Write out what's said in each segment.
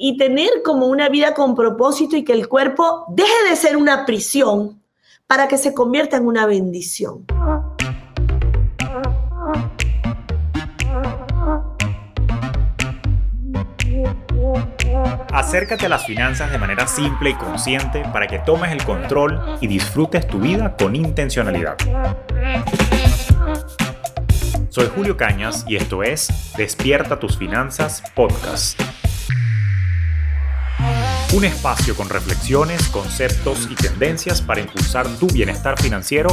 y tener como una vida con propósito y que el cuerpo deje de ser una prisión para que se convierta en una bendición. Acércate a las finanzas de manera simple y consciente para que tomes el control y disfrutes tu vida con intencionalidad. Soy Julio Cañas y esto es Despierta tus finanzas podcast. Un espacio con reflexiones, conceptos y tendencias para impulsar tu bienestar financiero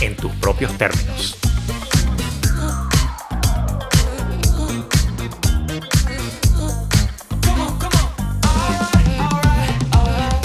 en tus propios términos.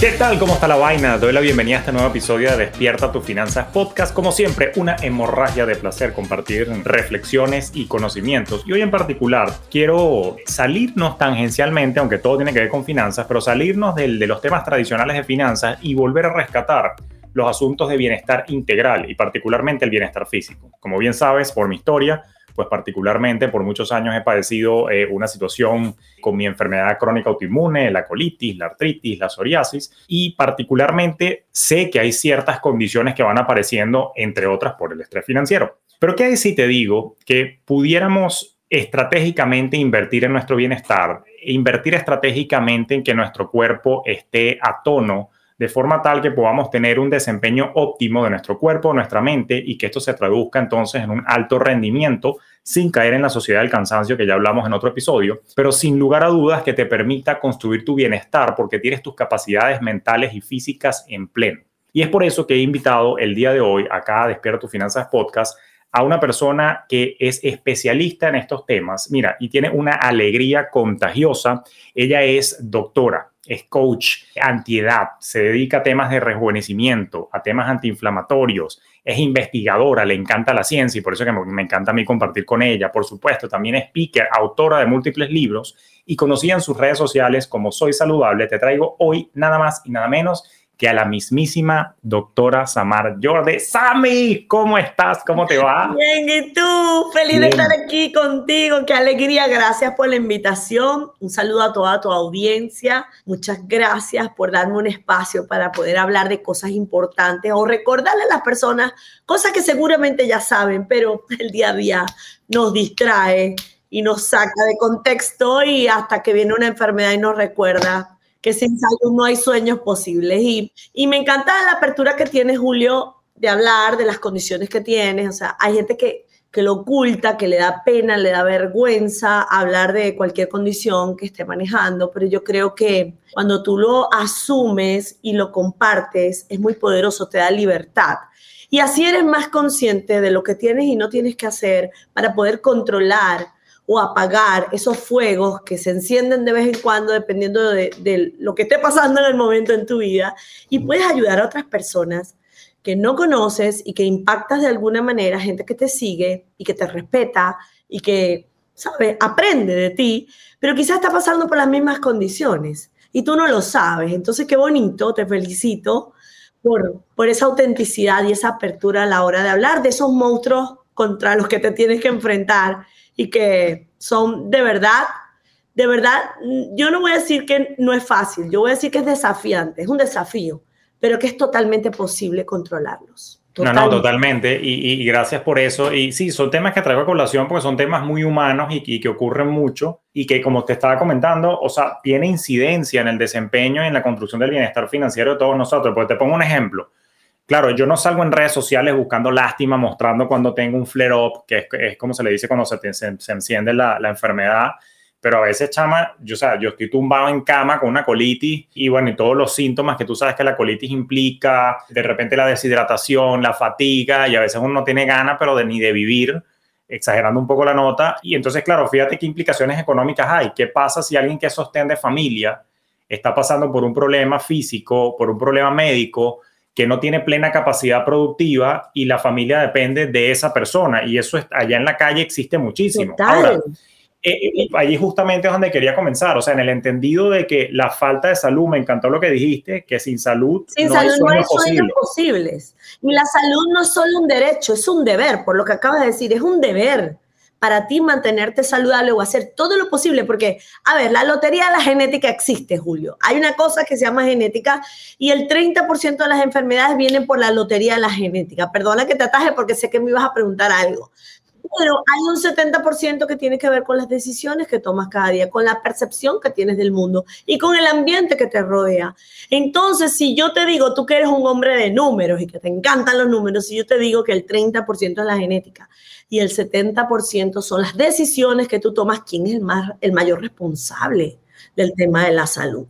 ¿Qué tal? ¿Cómo está la vaina? Doy la bienvenida a este nuevo episodio de Despierta tus finanzas podcast. Como siempre, una hemorragia de placer compartir reflexiones y conocimientos. Y hoy en particular quiero salirnos tangencialmente, aunque todo tiene que ver con finanzas, pero salirnos del, de los temas tradicionales de finanzas y volver a rescatar los asuntos de bienestar integral y particularmente el bienestar físico. Como bien sabes, por mi historia, pues particularmente por muchos años he padecido eh, una situación con mi enfermedad crónica autoinmune, la colitis, la artritis, la psoriasis, y particularmente sé que hay ciertas condiciones que van apareciendo, entre otras por el estrés financiero. Pero ¿qué hay si te digo que pudiéramos estratégicamente invertir en nuestro bienestar, invertir estratégicamente en que nuestro cuerpo esté a tono de forma tal que podamos tener un desempeño óptimo de nuestro cuerpo, nuestra mente y que esto se traduzca entonces en un alto rendimiento sin caer en la sociedad del cansancio que ya hablamos en otro episodio, pero sin lugar a dudas que te permita construir tu bienestar porque tienes tus capacidades mentales y físicas en pleno. Y es por eso que he invitado el día de hoy acá a Despierta tus Finanzas Podcast a una persona que es especialista en estos temas, mira, y tiene una alegría contagiosa. Ella es doctora, es coach antiedad, se dedica a temas de rejuvenecimiento, a temas antiinflamatorios, es investigadora, le encanta la ciencia y por eso que me, encanta a mí compartir con ella. Por supuesto, también es speaker, autora de múltiples libros y conocida en sus redes sociales como Soy Saludable. Te traigo hoy nada más y nada menos que a la mismísima doctora Samar Jorde. Sami, ¿cómo estás? ¿Cómo te va? Bien, ¿y tú? Feliz de estar aquí contigo. Qué alegría. Gracias por la invitación. Un saludo a toda tu audiencia. Muchas gracias por darme un espacio para poder hablar de cosas importantes o recordarle a las personas cosas que seguramente ya saben, pero el día a día nos distrae y nos saca de contexto y hasta que viene una enfermedad y nos recuerda que sin salud no hay sueños posibles. Y, y me encanta la apertura que tiene Julio de hablar de las condiciones que tienes. O sea, hay gente que, que lo oculta, que le da pena, le da vergüenza hablar de cualquier condición que esté manejando, pero yo creo que cuando tú lo asumes y lo compartes, es muy poderoso, te da libertad. Y así eres más consciente de lo que tienes y no tienes que hacer para poder controlar o apagar esos fuegos que se encienden de vez en cuando dependiendo de, lo que esté pasando en el momento en tu vida y puedes ayudar a otras personas que no conoces y que impactas de alguna manera, gente que te sigue y que te respeta y que, ¿sabes?, aprende de ti, pero quizás está pasando por las mismas condiciones y tú no lo sabes. Entonces, qué bonito, te felicito por, por esa autenticidad y esa apertura a la hora de hablar de esos monstruos contra los que te tienes que enfrentar y que son de verdad, de verdad, yo no voy a decir que no es fácil, yo voy a decir que es desafiante, es un desafío, pero que es totalmente posible controlarlos. No, no, totalmente. Y, gracias por eso. Y sí, son temas que traigo a colación porque son temas muy humanos y, que ocurren mucho y que, como te estaba comentando, o sea, tiene incidencia en el desempeño y en la construcción del bienestar financiero de todos nosotros. Pues te pongo un ejemplo. Claro, yo no salgo en redes sociales buscando lástima, mostrando cuando tengo un flare-up, que es, como se le dice cuando se, se, enciende la, la, enfermedad. Pero a veces, chama, yo, o sea, yo estoy tumbado en cama con una colitis y bueno, y todos los síntomas que tú sabes que la colitis implica, de repente la deshidratación, la fatiga, y a veces uno no tiene ganas, pero de, ni de vivir, exagerando un poco la nota. Y entonces, claro, fíjate qué implicaciones económicas hay. ¿Qué pasa si alguien que de familia está pasando por un problema físico, por un problema médico? Que no tiene plena capacidad productiva y la familia depende de esa persona. Y eso allá en la calle existe muchísimo. Ahora, eh, eh, allí justamente es donde quería comenzar, o sea, en el entendido de que la falta de salud, me encantó lo que dijiste, que sin salud sin no hay sueños, posibles. Y la salud no es solo un derecho, es un deber, por lo que acabas de decir, es un deber. Para ti mantenerte saludable o hacer todo lo posible, porque, a ver, la lotería de la genética existe, Julio. Hay una cosa que se llama genética y el 30% de las enfermedades vienen por la lotería de la genética. Perdona que te ataje porque sé que me ibas a preguntar algo. Pero hay un 70% que tiene que ver con las decisiones que tomas cada día, con la percepción que tienes del mundo y con el ambiente que te rodea. Entonces, si yo te digo, tú que eres un hombre de números y que te encantan los números, si yo te digo que el 30% es la genética y el 70% son las decisiones que tú tomas, ¿quién es el, más, el mayor responsable del tema de la salud?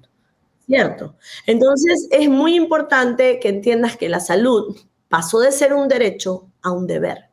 ¿Cierto? Entonces, es muy importante que entiendas que la salud pasó de ser un derecho a un deber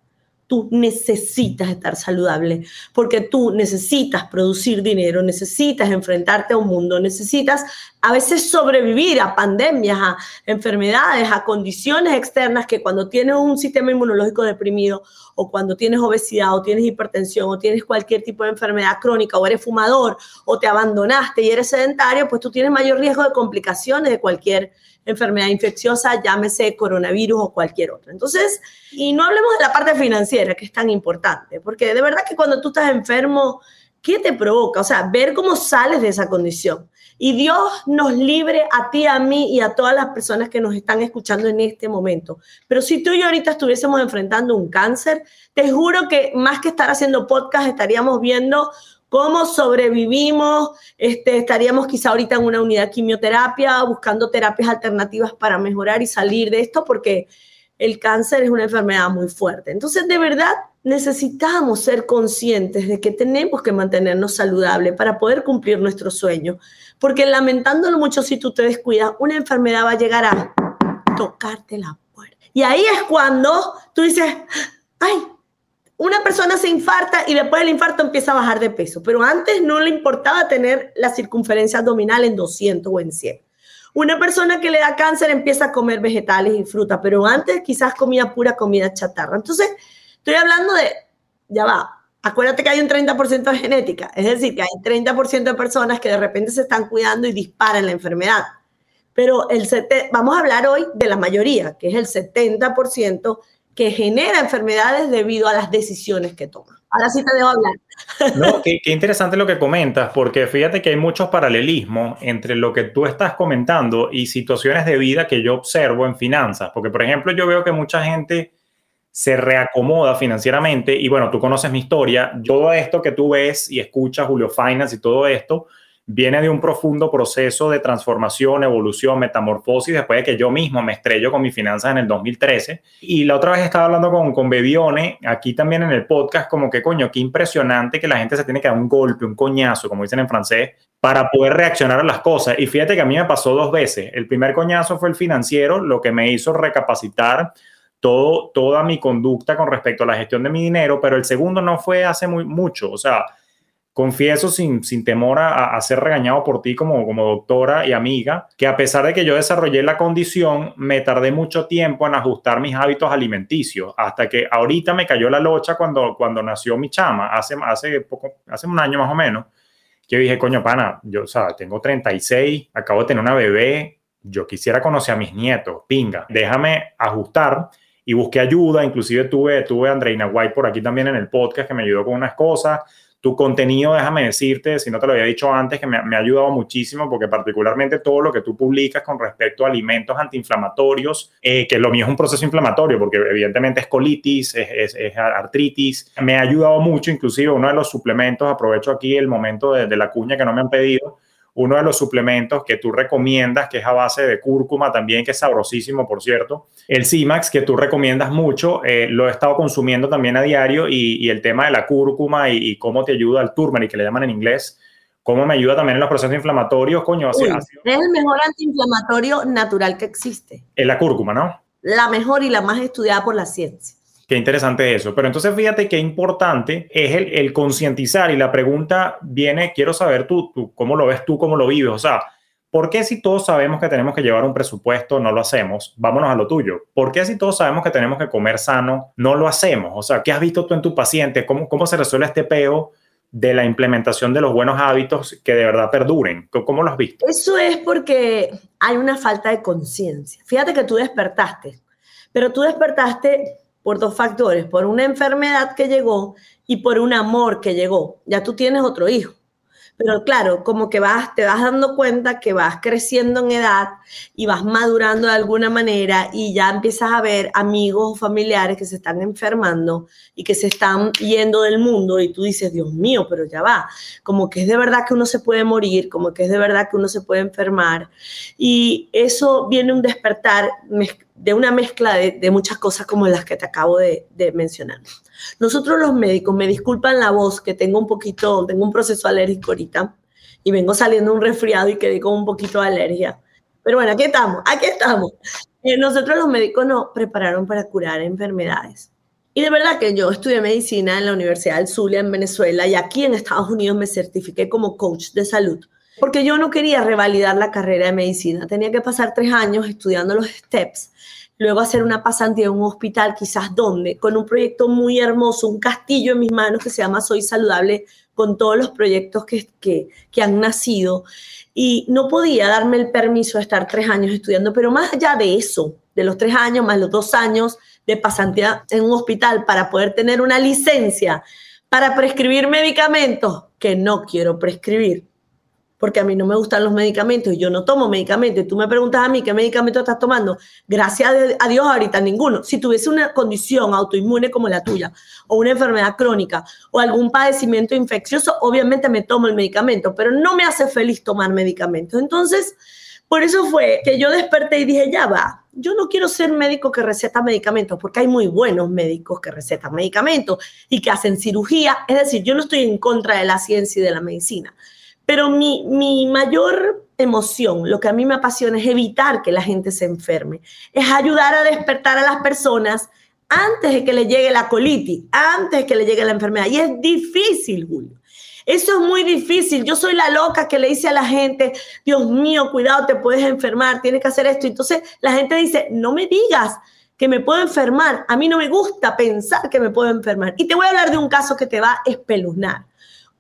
tú necesitas estar saludable, porque tú necesitas producir dinero, necesitas enfrentarte a un mundo, necesitas a veces sobrevivir a pandemias, a enfermedades, a condiciones externas que cuando tienes un sistema inmunológico deprimido o cuando tienes obesidad o tienes hipertensión o tienes cualquier tipo de enfermedad crónica o eres fumador o te abandonaste y eres sedentario, pues tú tienes mayor riesgo de complicaciones de cualquier enfermedad infecciosa, llámese coronavirus o cualquier otra. Entonces, y no hablemos de la parte financiera, que es tan importante, porque de verdad que cuando tú estás enfermo, ¿qué te provoca? O sea, ver cómo sales de esa condición. Y Dios nos libre a ti, a mí y a todas las personas que nos están escuchando en este momento. Pero si tú y yo ahorita estuviésemos enfrentando un cáncer, te juro que más que estar haciendo podcast, estaríamos viendo cómo sobrevivimos, este, estaríamos quizá ahorita en una unidad de quimioterapia, buscando terapias alternativas para mejorar y salir de esto, porque el cáncer es una enfermedad muy fuerte. Entonces, de verdad, necesitamos ser conscientes de que tenemos que mantenernos saludables para poder cumplir nuestro sueño, porque lamentándolo mucho, si tú te descuidas, una enfermedad va a llegar a tocarte la puerta. Y ahí es cuando tú dices, ay, una persona se infarta y después del infarto empieza a bajar de peso, pero antes no le importaba tener la circunferencia abdominal en 200 o en 100. Una persona que le da cáncer empieza a comer vegetales y fruta, pero antes quizás comía pura comida chatarra. Entonces, estoy hablando de, ya va, acuérdate que hay un 30% de genética, es decir, que hay 30% de personas que de repente se están cuidando y disparan la enfermedad. Pero el vamos a hablar hoy de la mayoría, que es el 70% que genera enfermedades debido a las decisiones que toma. Ahora sí te dejo hablar. No, qué, qué, interesante lo que comentas, porque fíjate que hay muchos paralelismos entre lo que tú estás comentando y situaciones de vida que yo observo en finanzas. Porque, por ejemplo, yo veo que mucha gente se reacomoda financieramente y bueno, tú conoces mi historia. Todo esto que tú ves y escuchas, Julio Finance y todo esto, viene de un profundo proceso de transformación, evolución, metamorfosis, después de que yo mismo me estrello con mis finanzas en el 2013. Y la otra vez estaba hablando con, con Bebione, aquí también en el podcast, como que coño, qué impresionante que la gente se tiene que dar un golpe, un coñazo, como dicen en francés, para poder reaccionar a las cosas. Y fíjate que a mí me pasó dos veces. El primer coñazo fue el financiero, lo que me hizo recapacitar todo, toda mi conducta con respecto a la gestión de mi dinero, pero el segundo no fue hace muy mucho. O sea, confieso sin, sin temor a, ser regañado por ti como, como doctora y amiga, que a pesar de que yo desarrollé la condición, me tardé mucho tiempo en ajustar mis hábitos alimenticios, hasta que ahorita me cayó la locha cuando, cuando nació mi chama, hace, hace, poco, hace un año más o menos, que dije, coño, pana, yo, o sea, tengo 36, acabo de tener una bebé, yo quisiera conocer a mis nietos, pinga, déjame ajustar y busqué ayuda, inclusive tuve, tuve a Andreina White por aquí también en el podcast que me ayudó con unas cosas, tu contenido, déjame decirte, si no te lo había dicho antes, que me, ha ayudado muchísimo porque particularmente todo lo que tú publicas con respecto a alimentos antiinflamatorios, eh, que lo mío es un proceso inflamatorio porque evidentemente es colitis, es, artritis, me ha ayudado mucho, inclusive uno de los suplementos, aprovecho aquí el momento de la cuña que no me han pedido, uno de los suplementos que tú recomiendas, que es a base de cúrcuma también, que es sabrosísimo, por cierto. El CIMAX, que tú recomiendas mucho, eh, lo he estado consumiendo también a diario y, el tema de la cúrcuma y, cómo te ayuda el turmeric, que le llaman en inglés, cómo me ayuda también en los procesos inflamatorios, coño. es el mejor antiinflamatorio natural que existe. Es la cúrcuma, ¿no? La mejor y la más estudiada por la ciencia. Qué interesante eso. Pero entonces fíjate qué importante es el, concientizar y la pregunta viene, quiero saber tú, tú, cómo lo ves tú, cómo lo vives. O sea, ¿por qué si todos sabemos que tenemos que llevar un presupuesto, no lo hacemos? Vámonos a lo tuyo. ¿Por qué si todos sabemos que tenemos que comer sano, no lo hacemos? O sea, ¿qué has visto tú en tu paciente? ¿Cómo, cómo se resuelve este peo? de la implementación de los buenos hábitos que de verdad perduren. ¿Cómo lo has visto? Eso es porque hay una falta de conciencia. Fíjate que tú despertaste, pero tú despertaste por dos factores, por una enfermedad que llegó y por un amor que llegó. Ya tú tienes otro hijo. Pero claro, como que vas, te vas dando cuenta que vas creciendo en edad y vas madurando de alguna manera y ya empiezas a ver amigos o familiares que se están enfermando y que se están yendo del mundo y tú dices, Dios mío, pero ya va, como que es de verdad que uno se puede morir, como que es de verdad que uno se puede enfermar. Y eso viene un despertar de una mezcla de, muchas cosas como las que te acabo de, de mencionar. Nosotros los médicos, me disculpan la voz, que tengo un poquito, tengo un proceso alérgico ahorita y vengo saliendo un resfriado y quedé con un poquito de alergia. Pero bueno, aquí estamos, aquí estamos. Eh, nosotros los médicos nos prepararon para curar enfermedades. Y de verdad que yo estudié medicina en la Universidad del Zulia en Venezuela y aquí en Estados Unidos me certifiqué como coach de salud porque yo no quería revalidar la carrera de medicina. Tenía que pasar tres años estudiando los steps luego hacer una pasantía en un hospital, quizás donde, con un proyecto muy hermoso, un castillo en mis manos que se llama Soy Saludable, con todos los proyectos que, que, que han nacido. Y no podía darme el permiso de estar tres años estudiando, pero más allá de eso, de los tres años más los dos años de pasantía en un hospital para poder tener una licencia para prescribir medicamentos que no quiero prescribir, porque a mí no me gustan los medicamentos y yo no tomo medicamentos. Y tú me preguntas a mí qué medicamento estás tomando. Gracias a Dios ahorita ninguno. Si tuviese una condición autoinmune como la tuya o una enfermedad crónica o algún padecimiento infeccioso, obviamente me tomo el medicamento, pero no me hace feliz tomar medicamentos. Entonces, por eso fue que yo desperté y dije, ya va, yo no quiero ser médico que receta medicamentos, porque hay muy buenos médicos que recetan medicamentos y que hacen cirugía. Es decir, yo no estoy en contra de la ciencia y de la medicina. Pero mi, mi mayor emoción, lo que a mí me apasiona es evitar que la gente se enferme, es ayudar a despertar a las personas antes de que le llegue la colitis, antes de que le llegue la enfermedad. Y es difícil, Julio. Eso es muy difícil. Yo soy la loca que le dice a la gente, Dios mío, cuidado, te puedes enfermar, tienes que hacer esto. Entonces la gente dice, no me digas que me puedo enfermar. A mí no me gusta pensar que me puedo enfermar. Y te voy a hablar de un caso que te va a espeluznar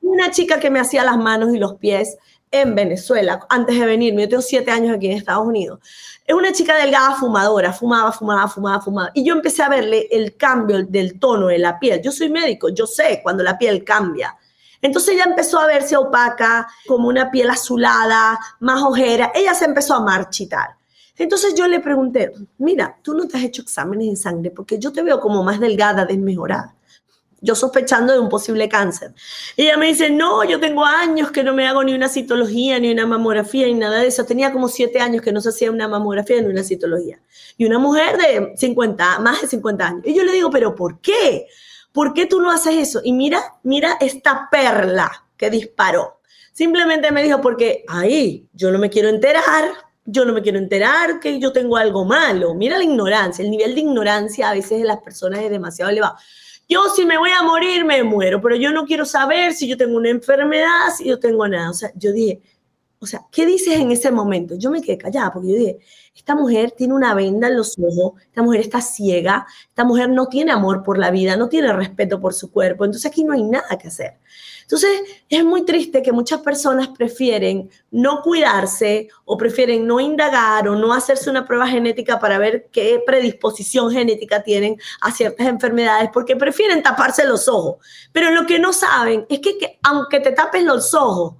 una chica que me hacía las manos y los pies en Venezuela, antes de venir, yo tengo siete años aquí en Estados Unidos. Es una chica delgada fumadora, fumaba, fumaba, fumaba, fumaba. Y yo empecé a verle el cambio del tono de la piel. Yo soy médico, yo sé cuando la piel cambia. Entonces ella empezó a verse opaca, como una piel azulada, más ojera. Ella se empezó a marchitar. Entonces yo le pregunté, mira, tú no te has hecho exámenes en sangre porque yo te veo como más delgada, desmejorada yo sospechando de un posible cáncer. Ella me dice, no, yo tengo años que no me hago ni una citología, ni una mamografía, ni nada de eso. Tenía como siete años que no se hacía una mamografía ni una citología. Y una mujer de 50, más de 50 años. Y yo le digo, pero ¿por qué? ¿Por qué tú no haces eso? Y mira, mira esta perla que disparó. Simplemente me dijo, porque ahí yo no me quiero enterar, yo no me quiero enterar que yo tengo algo malo. Mira la ignorancia, el nivel de ignorancia a veces de las personas es demasiado elevado. Yo si me voy a morir, me muero, pero yo no quiero saber si yo tengo una enfermedad, si yo tengo nada. O sea, yo dije, o sea, ¿qué dices en ese momento? Yo me quedé callada porque yo dije, esta mujer tiene una venda en los ojos, esta mujer está ciega, esta mujer no tiene amor por la vida, no tiene respeto por su cuerpo, entonces aquí no hay nada que hacer. Entonces, es muy triste que muchas personas prefieren no cuidarse o prefieren no indagar o no hacerse una prueba genética para ver qué predisposición genética tienen a ciertas enfermedades porque prefieren taparse los ojos. Pero lo que no saben es que, que aunque te tapes los ojos,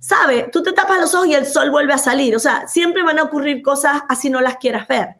¿sabes? Tú te tapas los ojos y el sol vuelve a salir. O sea, siempre van a ocurrir cosas así no las quieras ver.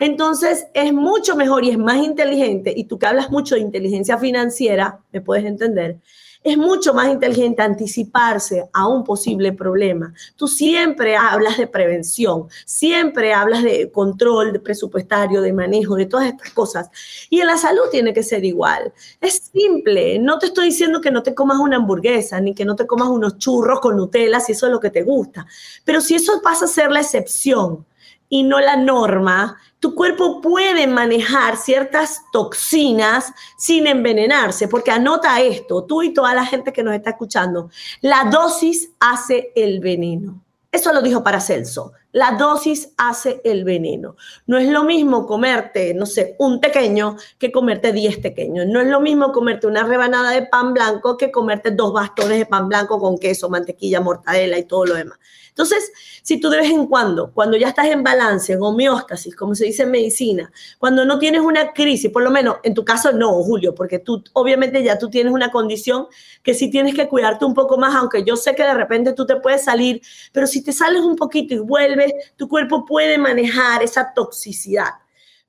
Entonces, es mucho mejor y es más inteligente, y tú que hablas mucho de inteligencia financiera, me puedes entender, es mucho más inteligente anticiparse a un posible problema. Tú siempre hablas de prevención, siempre hablas de control de presupuestario, de manejo, de todas estas cosas. Y en la salud tiene que ser igual. Es simple. No te estoy diciendo que no te comas una hamburguesa, ni que no te comas unos churros con Nutella si eso es lo que te gusta. Pero si eso pasa a ser la excepción y no la norma, tu cuerpo puede manejar ciertas toxinas sin envenenarse, porque anota esto, tú y toda la gente que nos está escuchando, la dosis hace el veneno. Eso lo dijo Paracelso. La dosis hace el veneno. No es lo mismo comerte, no sé, un pequeño que comerte 10 pequeños. No es lo mismo comerte una rebanada de pan blanco que comerte dos bastones de pan blanco con queso, mantequilla, mortadela y todo lo demás. Entonces, si tú de vez en cuando, cuando ya estás en balance, en homeostasis, como se dice en medicina, cuando no tienes una crisis, por lo menos en tu caso no, Julio, porque tú obviamente ya tú tienes una condición que sí tienes que cuidarte un poco más, aunque yo sé que de repente tú te puedes salir, pero si te sales un poquito y vuelves, tu cuerpo puede manejar esa toxicidad.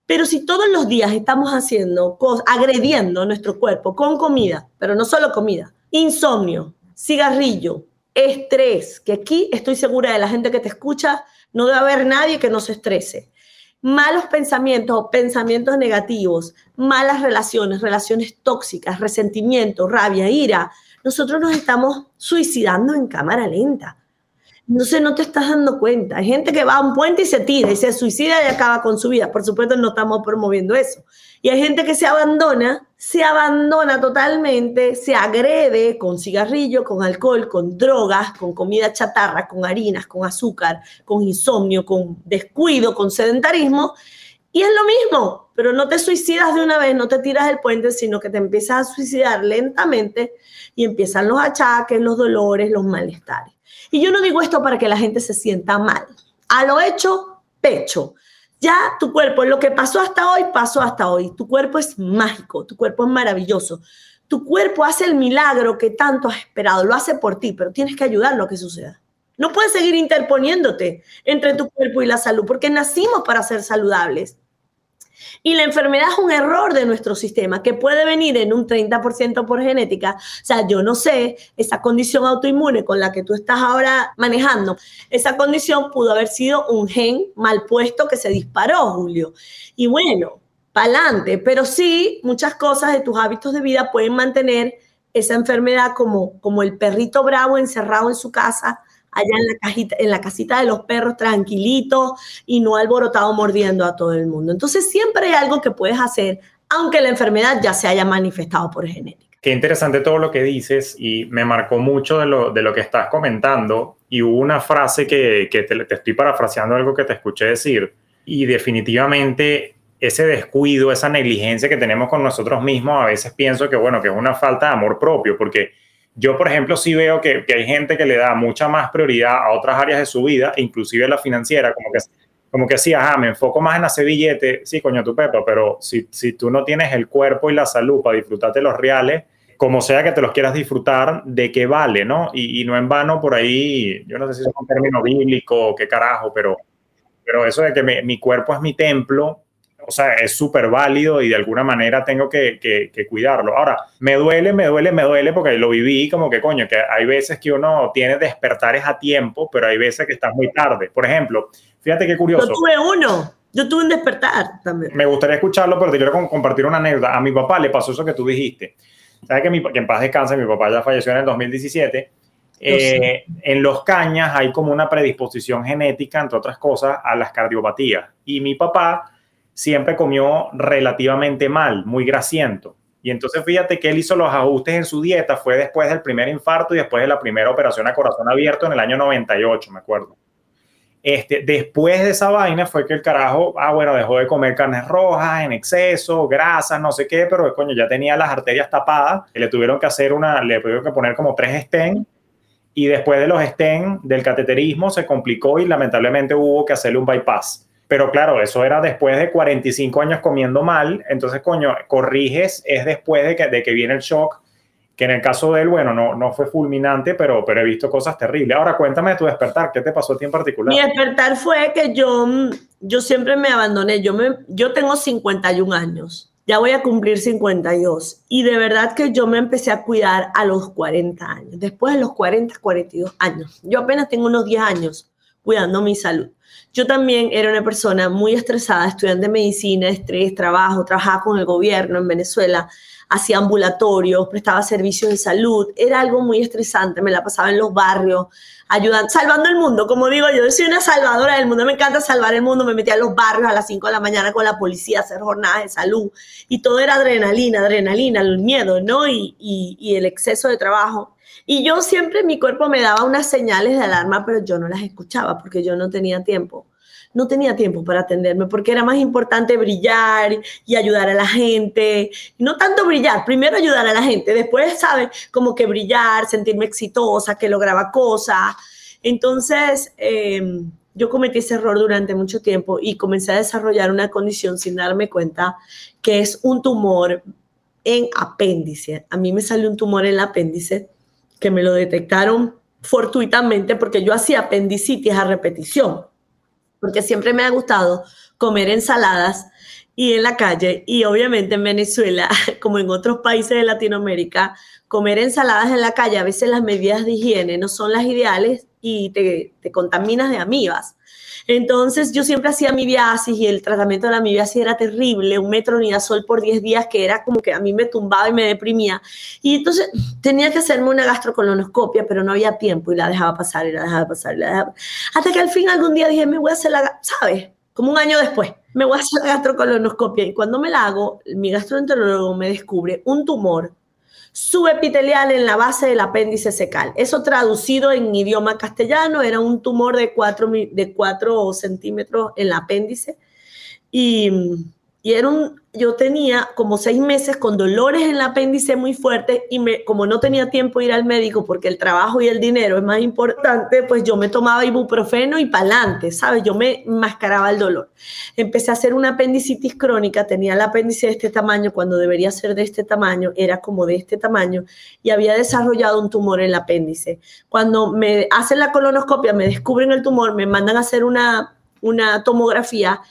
Pero si todos los días estamos haciendo, agrediendo nuestro cuerpo con comida, pero no solo comida, insomnio, cigarrillo, Estrés, que aquí estoy segura de la gente que te escucha, no debe haber nadie que no se estrese. Malos pensamientos o pensamientos negativos, malas relaciones, relaciones tóxicas, resentimiento, rabia, ira. Nosotros nos estamos suicidando en cámara lenta. Entonces no te estás dando cuenta. Hay gente que va a un puente y se tira y se suicida y acaba con su vida. Por supuesto, no estamos promoviendo eso. Y hay gente que se abandona, se abandona totalmente, se agrede con cigarrillo, con alcohol, con drogas, con comida chatarra, con harinas, con azúcar, con insomnio, con descuido, con sedentarismo. Y es lo mismo, pero no te suicidas de una vez, no te tiras del puente, sino que te empiezas a suicidar lentamente y empiezan los achaques, los dolores, los malestares. Y yo no digo esto para que la gente se sienta mal. A lo hecho, pecho. Ya tu cuerpo, lo que pasó hasta hoy, pasó hasta hoy. Tu cuerpo es mágico, tu cuerpo es maravilloso. Tu cuerpo hace el milagro que tanto has esperado, lo hace por ti, pero tienes que ayudarlo a que suceda. No puedes seguir interponiéndote entre tu cuerpo y la salud, porque nacimos para ser saludables. Y la enfermedad es un error de nuestro sistema que puede venir en un 30% por genética. O sea, yo no sé, esa condición autoinmune con la que tú estás ahora manejando, esa condición pudo haber sido un gen mal puesto que se disparó, Julio. Y bueno, para adelante, pero sí, muchas cosas de tus hábitos de vida pueden mantener esa enfermedad como, como el perrito bravo encerrado en su casa allá en la, cajita, en la casita de los perros tranquilito y no alborotado mordiendo a todo el mundo. Entonces siempre hay algo que puedes hacer, aunque la enfermedad ya se haya manifestado por genética. Qué interesante todo lo que dices y me marcó mucho de lo, de lo que estás comentando y hubo una frase que, que te, te estoy parafraseando algo que te escuché decir y definitivamente ese descuido, esa negligencia que tenemos con nosotros mismos, a veces pienso que, bueno, que es una falta de amor propio, porque yo, por ejemplo, sí veo que, hay gente que le da mucha más prioridad a otras áreas de su vida, inclusive la financiera, como que, como que sí, ajá, me enfoco más en hacer billete, sí, coño, tu pepa, pero si, si tú no tienes el cuerpo y la salud para disfrutarte los reales, como sea que te los quieras disfrutar, de qué vale, ¿no? Y, no en vano por ahí, yo no sé si es un término bíblico o qué carajo, pero, pero eso de que mi cuerpo es mi templo, o sea, es súper válido y de alguna manera tengo que, que, cuidarlo. Ahora, me duele, me duele, me duele porque lo viví como que coño, que hay veces que uno tiene despertares a tiempo, pero hay veces que estás muy tarde. Por ejemplo, fíjate qué curioso. Yo tuve uno. Yo tuve un despertar también. Me gustaría escucharlo, pero te quiero compartir una anécdota. A mi papá le pasó eso que tú dijiste. Sabes que, mi, que en paz descanse, mi papá ya falleció en el 2017. Eh, en los cañas hay como una predisposición genética, entre otras cosas, a las cardiopatías. Y mi papá siempre comió relativamente mal, muy grasiento. Y entonces fíjate que él hizo los ajustes en su dieta, fue después del primer infarto y después de la primera operación a corazón abierto en el año 98, me acuerdo. Este, después de esa vaina fue que el carajo, ah, bueno, dejó de comer carnes rojas en exceso, grasas, no sé qué, pero coño, ya tenía las arterias tapadas, le tuvieron que hacer una, le tuvieron que poner como tres stents, y después de los stents del cateterismo se complicó y lamentablemente hubo que hacerle un bypass. Pero claro, eso era después de 45 años comiendo mal. Entonces, coño, corriges, es después de que, de que viene el shock, que en el caso de él, bueno, no, no fue fulminante, pero, pero he visto cosas terribles. Ahora, cuéntame de tu despertar, ¿qué te pasó a ti en particular? Mi despertar fue que yo, yo siempre me abandoné. Yo, me, yo tengo 51 años, ya voy a cumplir 52. Y de verdad que yo me empecé a cuidar a los 40 años, después de los 40, 42 años. Yo apenas tengo unos 10 años cuidando mi salud. Yo también era una persona muy estresada, estudiante de medicina, estrés, trabajo, trabajaba con el gobierno en Venezuela, hacía ambulatorios, prestaba servicios de salud, era algo muy estresante, me la pasaba en los barrios, ayudando, salvando el mundo, como digo yo, soy una salvadora del mundo, me encanta salvar el mundo, me metía a los barrios a las 5 de la mañana con la policía a hacer jornadas de salud y todo era adrenalina, adrenalina, el miedo, ¿no? Y, y el exceso de trabajo. Y yo siempre, mi cuerpo me daba unas señales de alarma, pero yo no las escuchaba porque yo no tenía tiempo. No tenía tiempo para atenderme porque era más importante brillar y ayudar a la gente. no tanto brillar, primero ayudar a la gente, después, ¿sabes? Como que brillar, sentirme exitosa, que lograba cosas. Entonces, em, yo cometí ese error durante mucho tiempo y comencé a desarrollar una condición sin darme cuenta que es un tumor en apéndice. A mí me salió un tumor en el apéndice que me lo detectaron fortuitamente porque yo hacía apendicitis a repetición, porque siempre me ha gustado comer ensaladas y en la calle y obviamente en Venezuela, como en otros países de Latinoamérica, comer ensaladas en la calle, a veces las medidas de higiene no son las ideales y te, te contaminas de amibas. Entonces yo siempre hacía mi viaje y el tratamiento de la amibiasis era terrible, un metronidazol por 10 días que era como que a mí me tumbaba y me deprimía. Y entonces tenía que hacerme una gastrocolonoscopia, pero no había tiempo y la dejaba pasar y la dejaba pasar y la dejaba Hasta que al fin algún día dije, me voy a hacer la, ¿sabes? Como un año después, me voy a hacer la gastrocolonoscopia y cuando me la hago, mi gastroenterólogo me descubre un tumor subepitelial en la base del apéndice secal. Eso traducido en idioma castellano era un tumor de 4 de cuatro centímetros en el apéndice y y era yo tenía como seis meses con dolores en el apéndice muy fuertes y me, como no tenía tiempo de ir al médico porque el trabajo y el dinero es más importante, pues yo me tomaba ibuprofeno y pa'lante, ¿sabes? Yo me mascaraba el dolor. Empecé a hacer una apendicitis crónica, tenía el apéndice de este tamaño cuando debería ser de este tamaño, era como de este tamaño y había desarrollado un tumor en el apéndice. Cuando me hacen la colonoscopia, me descubren el tumor, me mandan a hacer una, una tomografía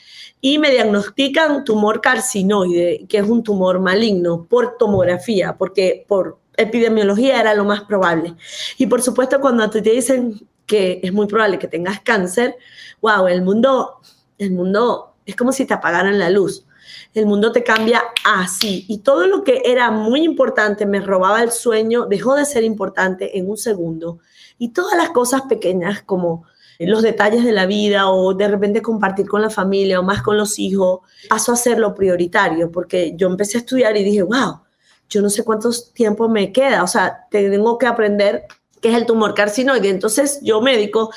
y me diagnostican tumor carcinoide, que es un tumor maligno, por tomografía, porque por epidemiología era lo más probable. Y por supuesto, cuando te dicen que es muy probable que tengas cáncer, wow, el mundo, el mundo es como si te apagaran la luz. El mundo te cambia así. Y todo lo que era muy importante, me robaba el sueño, dejó de ser importante en un segundo. Y todas las cosas pequeñas como los detalles de la vida o de repente compartir con la familia o más con los hijos, pasó a ser lo prioritario porque yo empecé a estudiar y dije, wow, yo no sé cuánto tiempo me queda, o sea, tengo que aprender qué es el tumor carcinoide. Entonces yo médico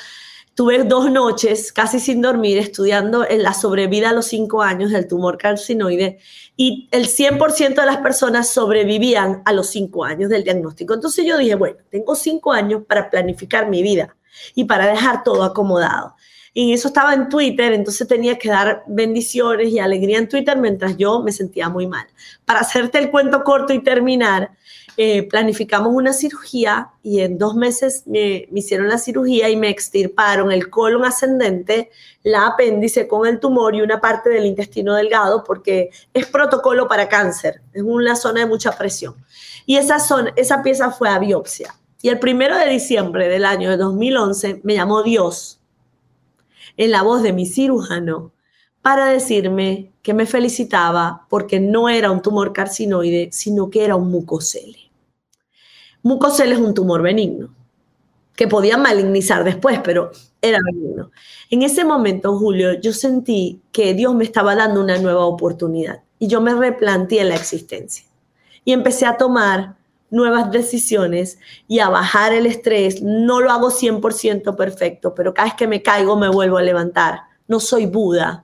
tuve dos noches casi sin dormir estudiando en la sobrevida a los cinco años del tumor carcinoide y el 100% de las personas sobrevivían a los cinco años del diagnóstico. Entonces yo dije, bueno, tengo cinco años para planificar mi vida y para dejar todo acomodado. Y eso estaba en Twitter, entonces tenía que dar bendiciones y alegría en Twitter mientras yo me sentía muy mal. Para hacerte el cuento corto y terminar, eh, planificamos una cirugía y en dos meses me, hicieron la cirugía y me extirparon el colon ascendente, la apéndice con el tumor y una parte del intestino delgado porque es protocolo para cáncer, es una zona de mucha presión. Y esa, esa pieza fue a biopsia. Y el primero de diciembre del año de 2011 me llamó Dios en la voz de mi cirujano para decirme que me felicitaba porque no era un tumor carcinoide, sino que era un mucosele. Mucosele es un tumor benigno que podía malignizar después, pero era benigno. En ese momento, Julio, yo sentí que Dios me estaba dando una nueva oportunidad y yo me replanteé la existencia y empecé a tomar nuevas decisiones y a bajar el estrés. No lo hago 100% perfecto, pero cada vez que me caigo me vuelvo a levantar. No soy Buda.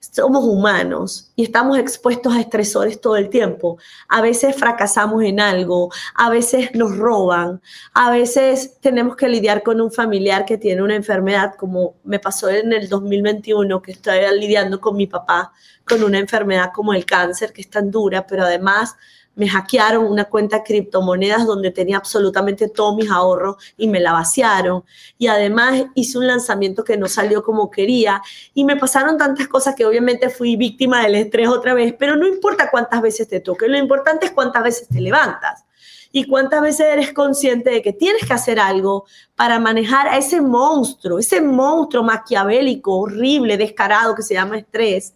Somos humanos y estamos expuestos a estresores todo el tiempo. A veces fracasamos en algo, a veces nos roban, a veces tenemos que lidiar con un familiar que tiene una enfermedad, como me pasó en el 2021, que estoy lidiando con mi papá con una enfermedad como el cáncer, que es tan dura, pero además me hackearon una cuenta de criptomonedas donde tenía absolutamente todos mis ahorros y me la vaciaron. Y además hice un lanzamiento que no salió como quería. Y me pasaron tantas cosas que obviamente fui víctima del estrés otra vez, pero no importa cuántas veces te toque, lo importante es cuántas veces te levantas. Y cuántas veces eres consciente de que tienes que hacer algo para manejar a ese monstruo, ese monstruo maquiavélico, horrible, descarado que se llama estrés.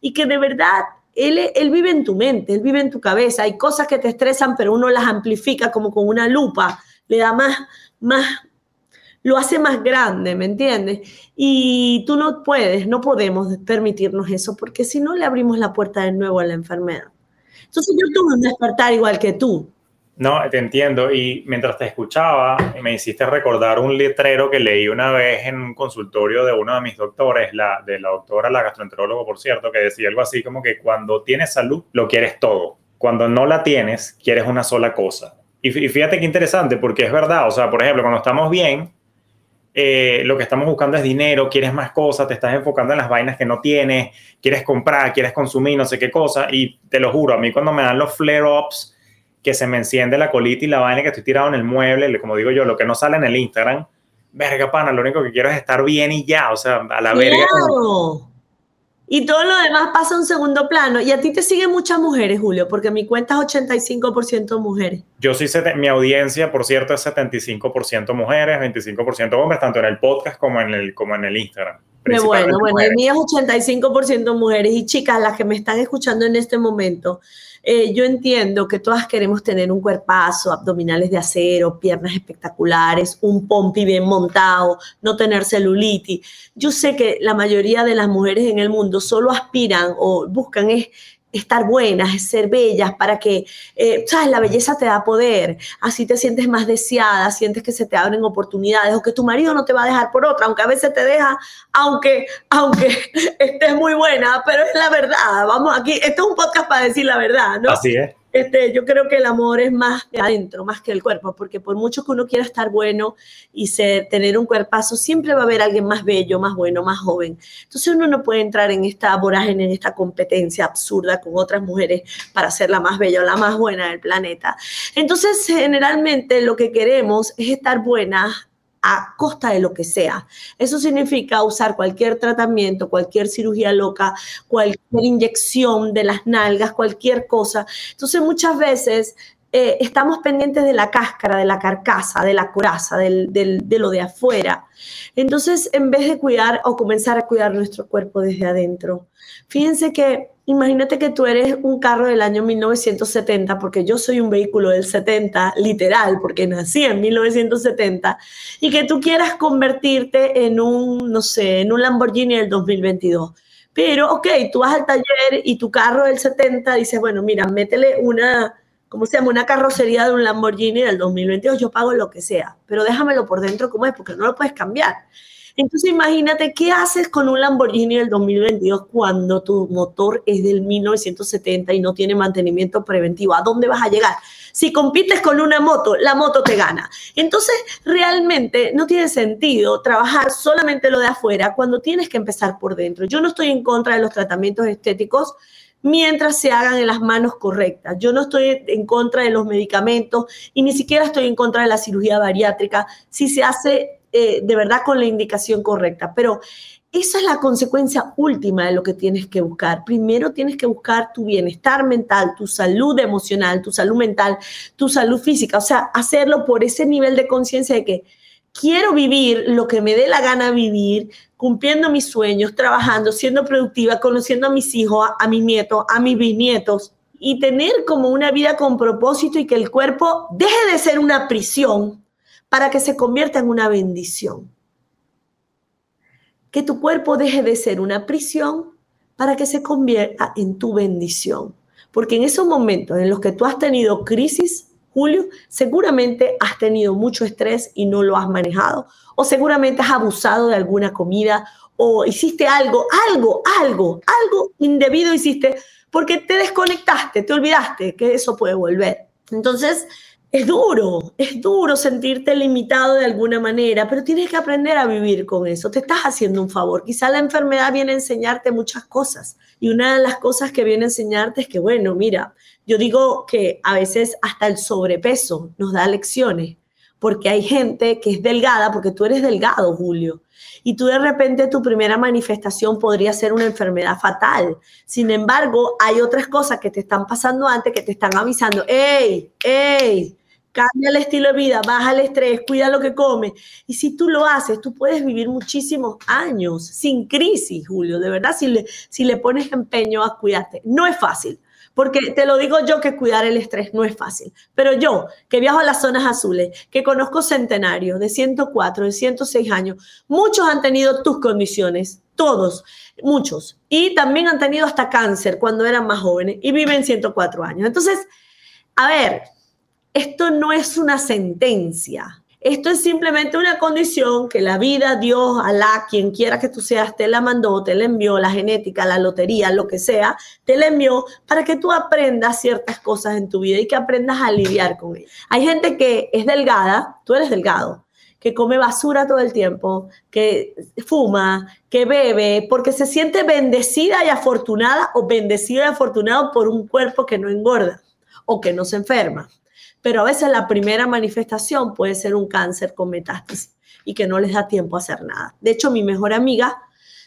Y que de verdad él, vive en tu mente, él vive en tu cabeza. Hay cosas que te estresan, pero uno las amplifica como con una lupa, le da más, más, lo hace más grande, ¿me entiendes? Y tú no puedes, no podemos permitirnos eso, porque si no le abrimos la puerta de nuevo a la enfermedad. Entonces yo tuve un despertar igual que tú. No, te entiendo. Y mientras te escuchaba, me hiciste recordar un letrero que leí una vez en un consultorio de uno de mis doctores, la, de la doctora, la gastroenteróloga, por cierto, que decía algo así como que cuando tienes salud, lo quieres todo. Cuando no la tienes, quieres una sola cosa. Y fíjate qué interesante, porque es verdad. O sea, por ejemplo, cuando estamos bien, eh, lo que estamos buscando es dinero, quieres más cosas, te estás enfocando en las vainas que no tienes, quieres comprar, quieres consumir, no sé qué cosa. Y te lo juro, a mí cuando me dan los flare-ups, que se me enciende la colita y la vaina que estoy tirado en el mueble, como digo yo, lo que no sale en el Instagram, verga, pana, lo único que quiero es estar bien y ya, o sea, a la verga. Y todo lo demás pasa a un segundo plano. Y a ti te siguen muchas mujeres, Julio, porque mi cuenta es 85% mujeres. Yo sí, mi audiencia, por cierto, es 75% mujeres, 25% hombres, tanto en el podcast como en el, como en el Instagram. bueno, bueno, el mío es 85% mujeres. Y chicas, las que me están escuchando en este momento, eh, yo entiendo que todas queremos tener un cuerpazo, abdominales de acero, piernas espectaculares, un pompi bien montado, no tener celulitis. Yo sé que la mayoría de las mujeres en el mundo solo aspiran o buscan es estar buenas, ser bellas, para que, eh, ¿sabes? La belleza te da poder, así te sientes más deseada, sientes que se te abren oportunidades o que tu marido no te va a dejar por otra, aunque a veces te deja, aunque, aunque estés muy buena, pero es la verdad, vamos aquí, esto es un podcast para decir la verdad, ¿no? Así es. Este, yo creo que el amor es más de adentro, más que el cuerpo, porque por mucho que uno quiera estar bueno y ser, tener un cuerpazo, siempre va a haber alguien más bello, más bueno, más joven. Entonces uno no puede entrar en esta vorágine, en esta competencia absurda con otras mujeres para ser la más bella o la más buena del planeta. Entonces, generalmente lo que queremos es estar buena a costa de lo que sea. Eso significa usar cualquier tratamiento, cualquier cirugía loca, cualquier inyección de las nalgas, cualquier cosa. Entonces muchas veces eh, estamos pendientes de la cáscara, de la carcasa, de la coraza, de lo de afuera. Entonces, en vez de cuidar o comenzar a cuidar nuestro cuerpo desde adentro, fíjense que imagínate que tú eres un carro del año 1970, porque yo soy un vehículo del 70, literal, porque nací en 1970, y que tú quieras convertirte en un, no sé, en un Lamborghini del 2022. Pero, ok, tú vas al taller y tu carro del 70 dices, bueno, mira, métele una, ¿cómo se llama? Una carrocería de un Lamborghini del 2022, yo pago lo que sea, pero déjamelo por dentro como es, porque no lo puedes cambiar. Entonces imagínate qué haces con un Lamborghini del 2022 cuando tu motor es del 1970 y no tiene mantenimiento preventivo. ¿A dónde vas a llegar? Si compites con una moto, la moto te gana. Entonces realmente no tiene sentido trabajar solamente lo de afuera cuando tienes que empezar por dentro. Yo no estoy en contra de los tratamientos estéticos mientras se hagan en las manos correctas. Yo no estoy en contra de los medicamentos y ni siquiera estoy en contra de la cirugía bariátrica si se hace eh, de verdad con la indicación correcta. Pero esa es la consecuencia última de lo que tienes que buscar. Primero tienes que buscar tu bienestar mental, tu salud emocional, tu salud mental, tu salud física. O sea, hacerlo por ese nivel de conciencia de que quiero vivir lo que me dé la gana vivir, cumpliendo mis sueños, trabajando, siendo productiva, conociendo a mis hijos, a, a mis nietos, a mis bisnietos y tener como una vida con propósito y que el cuerpo deje de ser una prisión para que se convierta en una bendición. Que tu cuerpo deje de ser una prisión para que se convierta en tu bendición. Porque en esos momentos en los que tú has tenido crisis, Julio, seguramente has tenido mucho estrés y no lo has manejado. O seguramente has abusado de alguna comida o hiciste algo, algo, algo, algo indebido hiciste porque te desconectaste, te olvidaste que eso puede volver. Entonces, es duro, es duro sentirte limitado de alguna manera, pero tienes que aprender a vivir con eso. Te estás haciendo un favor. Quizá la enfermedad viene a enseñarte muchas cosas. Y una de las cosas que viene a enseñarte es que, bueno, mira, yo digo que a veces hasta el sobrepeso nos da lecciones, porque hay gente que es delgada, porque tú eres delgado, Julio. Y tú de repente tu primera manifestación podría ser una enfermedad fatal. Sin embargo, hay otras cosas que te están pasando antes que te están avisando, ¡Ey! ¡Ey! Cambia el estilo de vida, baja el estrés, cuida lo que comes. Y si tú lo haces, tú puedes vivir muchísimos años sin crisis, Julio. De verdad, si le, si le pones empeño a cuidarte. No es fácil, porque te lo digo yo que cuidar el estrés no es fácil. Pero yo, que viajo a las zonas azules, que conozco centenarios de 104, de 106 años, muchos han tenido tus condiciones, todos, muchos. Y también han tenido hasta cáncer cuando eran más jóvenes y viven 104 años. Entonces, a ver, esto no es una sentencia. Esto es simplemente una condición que la vida, Dios, Alá, quien quiera que tú seas, te la mandó, te la envió, la genética, la lotería, lo que sea, te la envió para que tú aprendas ciertas cosas en tu vida y que aprendas a lidiar con ellas. Hay gente que es delgada, tú eres delgado, que come basura todo el tiempo, que fuma, que bebe, porque se siente bendecida y afortunada o bendecido y afortunado por un cuerpo que no engorda o que no se enferma pero a veces la primera manifestación puede ser un cáncer con metástasis y que no les da tiempo a hacer nada. De hecho, mi mejor amiga,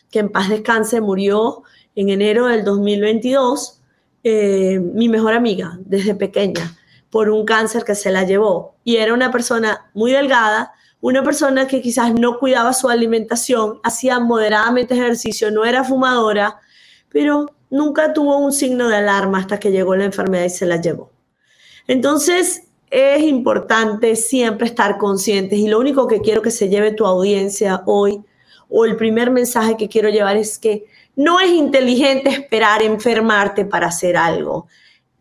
que en paz descanse, murió en enero del 2022, eh, mi mejor amiga desde pequeña, por un cáncer que se la llevó. Y era una persona muy delgada, una persona que quizás no cuidaba su alimentación, hacía moderadamente ejercicio, no era fumadora, pero nunca tuvo un signo de alarma hasta que llegó la enfermedad y se la llevó. Entonces, es importante siempre estar conscientes y lo único que quiero que se lleve tu audiencia hoy o el primer mensaje que quiero llevar es que no es inteligente esperar enfermarte para hacer algo.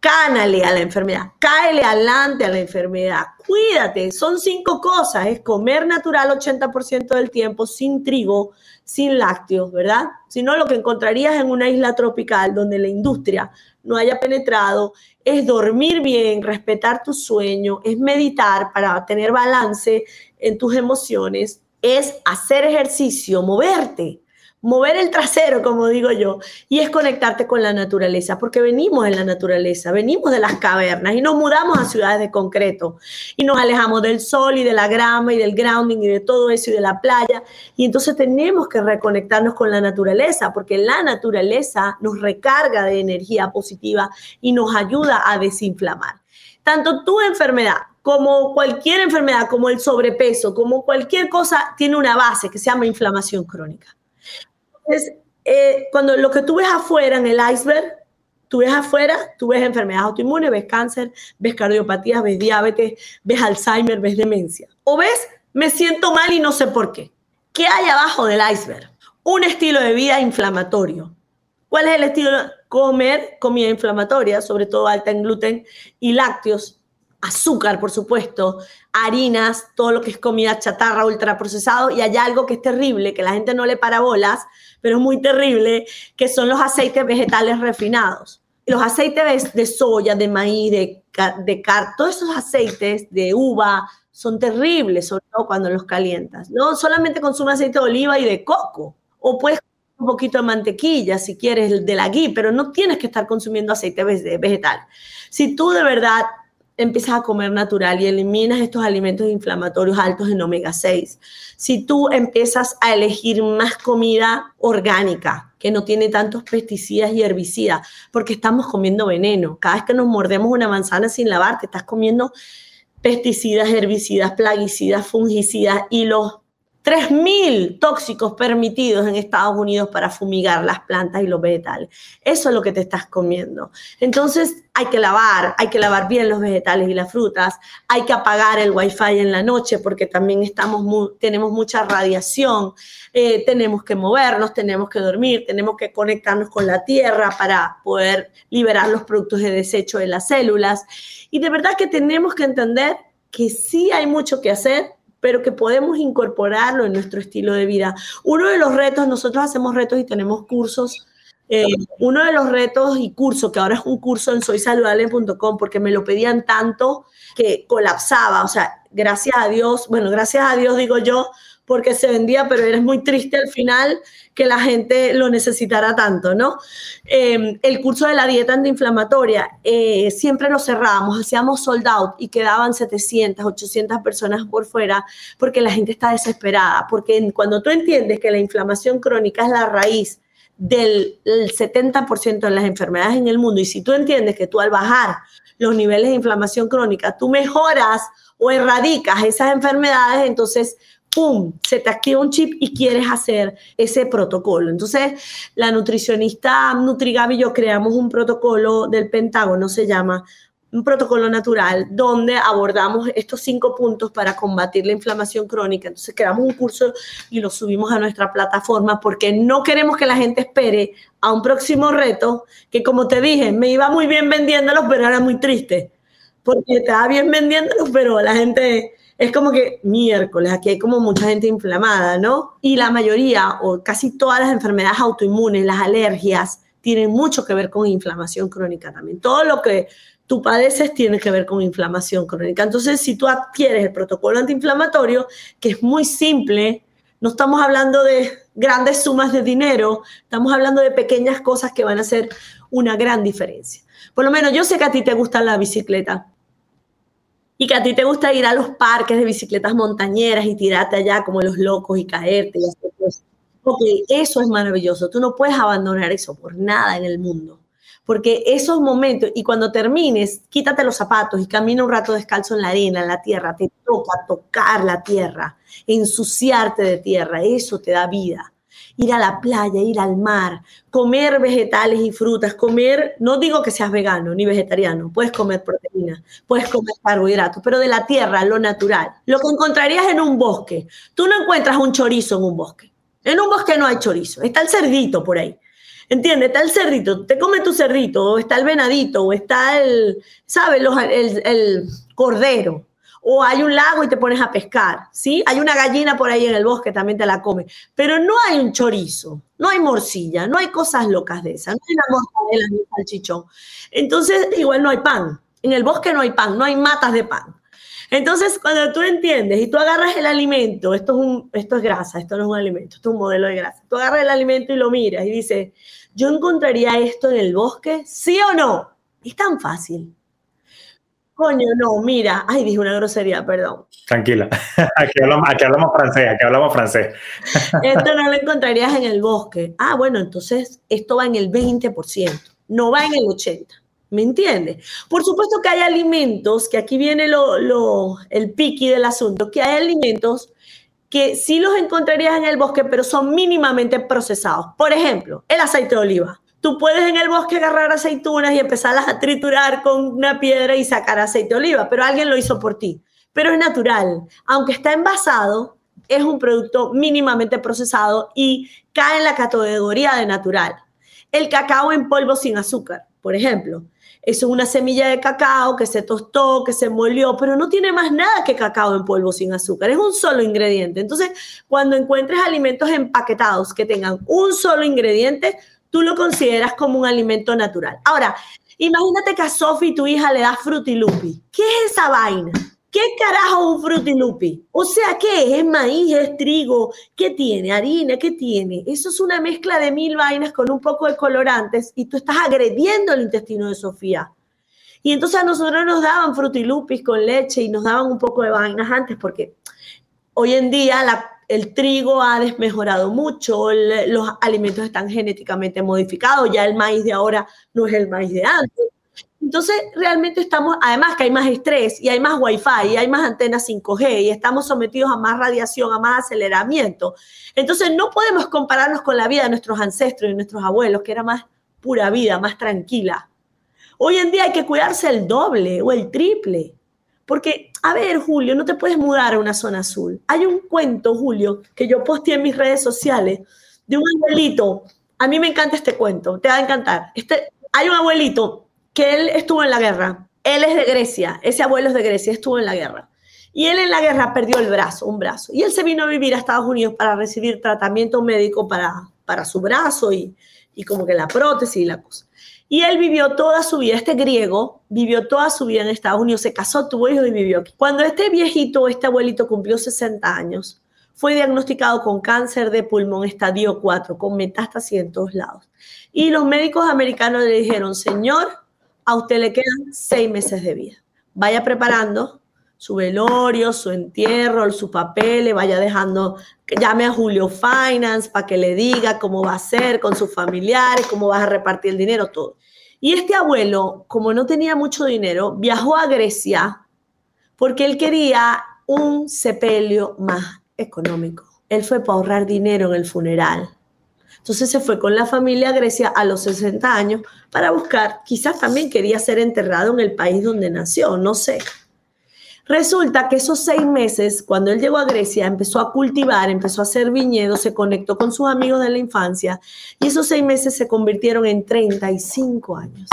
Cánale a la enfermedad, cáele adelante a la enfermedad, cuídate. Son cinco cosas, es comer natural 80% del tiempo, sin trigo, sin lácteos, ¿verdad? Si no, lo que encontrarías en una isla tropical donde la industria no haya penetrado es dormir bien, respetar tu sueño, es meditar para tener balance en tus emociones, es hacer ejercicio, moverte mover el trasero, como digo yo, y es conectarte con la naturaleza, porque venimos en la naturaleza, venimos de las cavernas y nos mudamos a ciudades de concreto y nos alejamos del sol y de la grama y del grounding y de todo eso y de la playa. Y entonces tenemos que reconectarnos con la naturaleza, porque la naturaleza nos recarga de energía positiva y nos ayuda a desinflamar. Tanto tu enfermedad como cualquier enfermedad, como el sobrepeso, como cualquier cosa, tiene una base que se llama inflamación crónica. Entonces, eh, cuando lo que tú ves afuera en el iceberg, tú ves afuera, tú ves enfermedades autoinmunes, ves cáncer, ves cardiopatías, ves diabetes, ves Alzheimer, ves demencia. O ves, me siento mal y no sé por qué. ¿Qué hay abajo del iceberg? Un estilo de vida inflamatorio. ¿Cuál es el estilo? Comer comida inflamatoria, sobre todo alta en gluten y lácteos, azúcar, por supuesto, harinas, todo lo que es comida chatarra, ultraprocesado, y hay algo que es terrible, que la gente no le para bolas, pero es muy terrible, que son los aceites vegetales refinados. Los aceites de, soya, de maíz, de, de car, todos esos aceites de uva son terribles, sobre todo cuando los calientas. No solamente consume aceite de oliva y de coco, o puedes un poquito de mantequilla si quieres de la ghee, pero no tienes que estar consumiendo aceite vegetal. Si tú de verdad empiezas a comer natural y eliminas estos alimentos inflamatorios altos en omega 6, si tú empiezas a elegir más comida orgánica, que no tiene tantos pesticidas y herbicidas, porque estamos comiendo veneno. Cada vez que nos mordemos una manzana sin lavar, te estás comiendo pesticidas, herbicidas, plaguicidas, fungicidas y los 3.000 tóxicos permitidos en Estados Unidos para fumigar las plantas y los vegetales. Eso es lo que te estás comiendo. Entonces hay que lavar, hay que lavar bien los vegetales y las frutas, hay que apagar el wifi en la noche porque también estamos tenemos mucha radiación, eh, tenemos que movernos, tenemos que dormir, tenemos que conectarnos con la tierra para poder liberar los productos de desecho de las células. Y de verdad que tenemos que entender que sí hay mucho que hacer, pero que podemos incorporarlo en nuestro estilo de vida. Uno de los retos, nosotros hacemos retos y tenemos cursos. Eh, uno de los retos y cursos, que ahora es un curso en soysaludable.com, porque me lo pedían tanto que colapsaba. O sea, gracias a Dios, bueno, gracias a Dios digo yo, porque se vendía, pero eres muy triste al final que la gente lo necesitara tanto, ¿no? Em, el curso de la dieta antiinflamatoria, eh, siempre lo cerrábamos, hacíamos sold out y quedaban 700, 800 personas por fuera porque la gente está desesperada, porque cuando tú entiendes que la inflamación crónica es la raíz del 70% de las enfermedades en el mundo y si tú entiendes que tú al bajar los niveles de inflamación crónica, tú mejoras o erradicas esas enfermedades, entonces se te activa un chip y quieres hacer ese protocolo. Entonces, la nutricionista Nutrigabi y yo creamos un protocolo del Pentágono, se llama un protocolo natural, donde abordamos estos cinco puntos para combatir la inflamación crónica. Entonces, creamos un curso y lo subimos a nuestra plataforma porque no queremos que la gente espere a un próximo reto que, como te dije, me iba muy bien vendiéndolos, pero era muy triste porque va bien vendiéndolo, pero la gente es como que miércoles, aquí hay como mucha gente inflamada, ¿no? Y la mayoría o casi todas las enfermedades autoinmunes, las alergias, tienen mucho que ver con inflamación crónica también. Todo lo que tú padeces tiene que ver con inflamación crónica. Entonces, si tú adquieres el protocolo antiinflamatorio, que es muy simple, no estamos hablando de grandes sumas de dinero, estamos hablando de pequeñas cosas que van a hacer una gran diferencia. Por lo menos yo sé que a ti te gusta la bicicleta y que a ti te gusta ir a los parques de bicicletas montañeras y tirarte allá como los locos y caerte y hacer cosas. Ok, eso es maravilloso. Tú no puedes abandonar eso por nada en el mundo. Porque esos momentos, y cuando termines, quítate los zapatos y camina un rato descalzo en la arena, en la tierra, te toca tocar la tierra, ensuciarte de tierra, eso te da vida. Ir a la playa, ir al mar, comer vegetales y frutas, comer, no digo que seas vegano ni vegetariano, puedes comer proteína, puedes comer carbohidratos, pero de la tierra, lo natural. Lo que encontrarías en un bosque, tú no encuentras un chorizo en un bosque. En un bosque no hay chorizo, está el cerdito por ahí. ¿Entiendes? Está el cerdito, te come tu cerdito, o está el venadito, o está el, ¿sabes? el, el, cordero. O hay un lago y te pones a pescar, ¿sí? Hay una gallina por ahí en el bosque, también te la come. Pero no hay un chorizo, no hay morcilla, no hay cosas locas de esas, no hay una mortadela ni salchichón. Entonces, igual no hay pan. En el bosque no hay pan, no hay matas de pan. Entonces, cuando tú entiendes y tú agarras el alimento, esto es, un, esto es grasa, esto no es un alimento, esto es un modelo de grasa. Tú agarras el alimento y lo miras y dices, ¿yo encontraría esto en el bosque? ¿Sí o no? Es tan fácil. Coño, no, mira. Ay, dije una grosería, perdón. Tranquila. Aquí hablamos, aquí hablamos francés, aquí hablamos francés. Esto no lo encontrarías en el bosque. Ah, bueno, entonces esto va en el 20%, no va en el 80%. ¿Me entiendes? Por supuesto que hay alimentos, que aquí viene lo, el piqui del asunto, que hay alimentos que sí los encontrarías en el bosque, pero son mínimamente procesados. Por ejemplo, el aceite de oliva. Tú puedes en el bosque agarrar aceitunas y empezarlas a triturar con una piedra y sacar aceite de oliva, pero alguien lo hizo por ti. Pero es natural. Aunque está envasado, es un producto mínimamente procesado y cae en la categoría de natural. El cacao en polvo sin azúcar, por ejemplo es una semilla de cacao que se tostó, que se molió, pero no tiene más nada que cacao en polvo sin azúcar. Es un solo ingrediente. Entonces, cuando encuentres alimentos empaquetados que tengan un solo ingrediente, tú lo consideras como un alimento natural. Ahora, imagínate que a Sophie, tu hija, le das frutilupi. ¿Qué es esa vaina? ¿Qué carajo un frutilupi? O sea, ¿qué es? ¿Es maíz? ¿Es trigo? ¿Qué tiene? ¿Harina? ¿Qué tiene? Eso es una mezcla de mil vainas con un poco de colorantes y tú estás agrediendo el intestino de Sofía. Y entonces a nosotros nos daban frutilupis con leche y nos daban un poco de vainas antes porque hoy en día el trigo ha desmejorado mucho, los alimentos están genéticamente modificados, ya el maíz de ahora no es el maíz de antes. Entonces, realmente estamos, además que hay más estrés y hay más wifi y hay más antenas 5G y estamos sometidos a más radiación, a más aceleramiento. Entonces, no podemos compararnos con la vida de nuestros ancestros y nuestros abuelos, que era más pura vida, más tranquila. Hoy en día hay que cuidarse el doble o el triple. Porque, a ver, Julio, no te puedes mudar a una zona azul. Hay un cuento, Julio, que yo posteé en mis redes sociales de un abuelito. A mí me encanta este cuento, te va a encantar. Este, hay un abuelito que él estuvo en la guerra. Él es de Grecia, ese abuelo es de Grecia, estuvo en la guerra. Y él en la guerra perdió el brazo, un brazo. Y él se vino a vivir a Estados Unidos para recibir tratamiento médico para, para su brazo y, y como que la prótesis y la cosa. Y él vivió toda su vida, este griego, vivió toda su vida en Estados Unidos, se casó, tuvo hijos y vivió aquí. Cuando este viejito, este abuelito cumplió 60 años, fue diagnosticado con cáncer de pulmón estadio 4, con metástasis en todos lados. Y los médicos americanos le dijeron, señor, a usted le quedan seis meses de vida. Vaya preparando su velorio, su entierro, su papel, le vaya dejando, llame a Julio Finance para que le diga cómo va a ser con sus familiares, cómo vas a repartir el dinero, todo. Y este abuelo, como no tenía mucho dinero, viajó a Grecia porque él quería un sepelio más económico. Él fue para ahorrar dinero en el funeral. Entonces se fue con la familia a Grecia a los 60 años para buscar, quizás también quería ser enterrado en el país donde nació, no sé. Resulta que esos seis meses, cuando él llegó a Grecia, empezó a cultivar, empezó a hacer viñedos, se conectó con sus amigos de la infancia y esos seis meses se convirtieron en 35 años.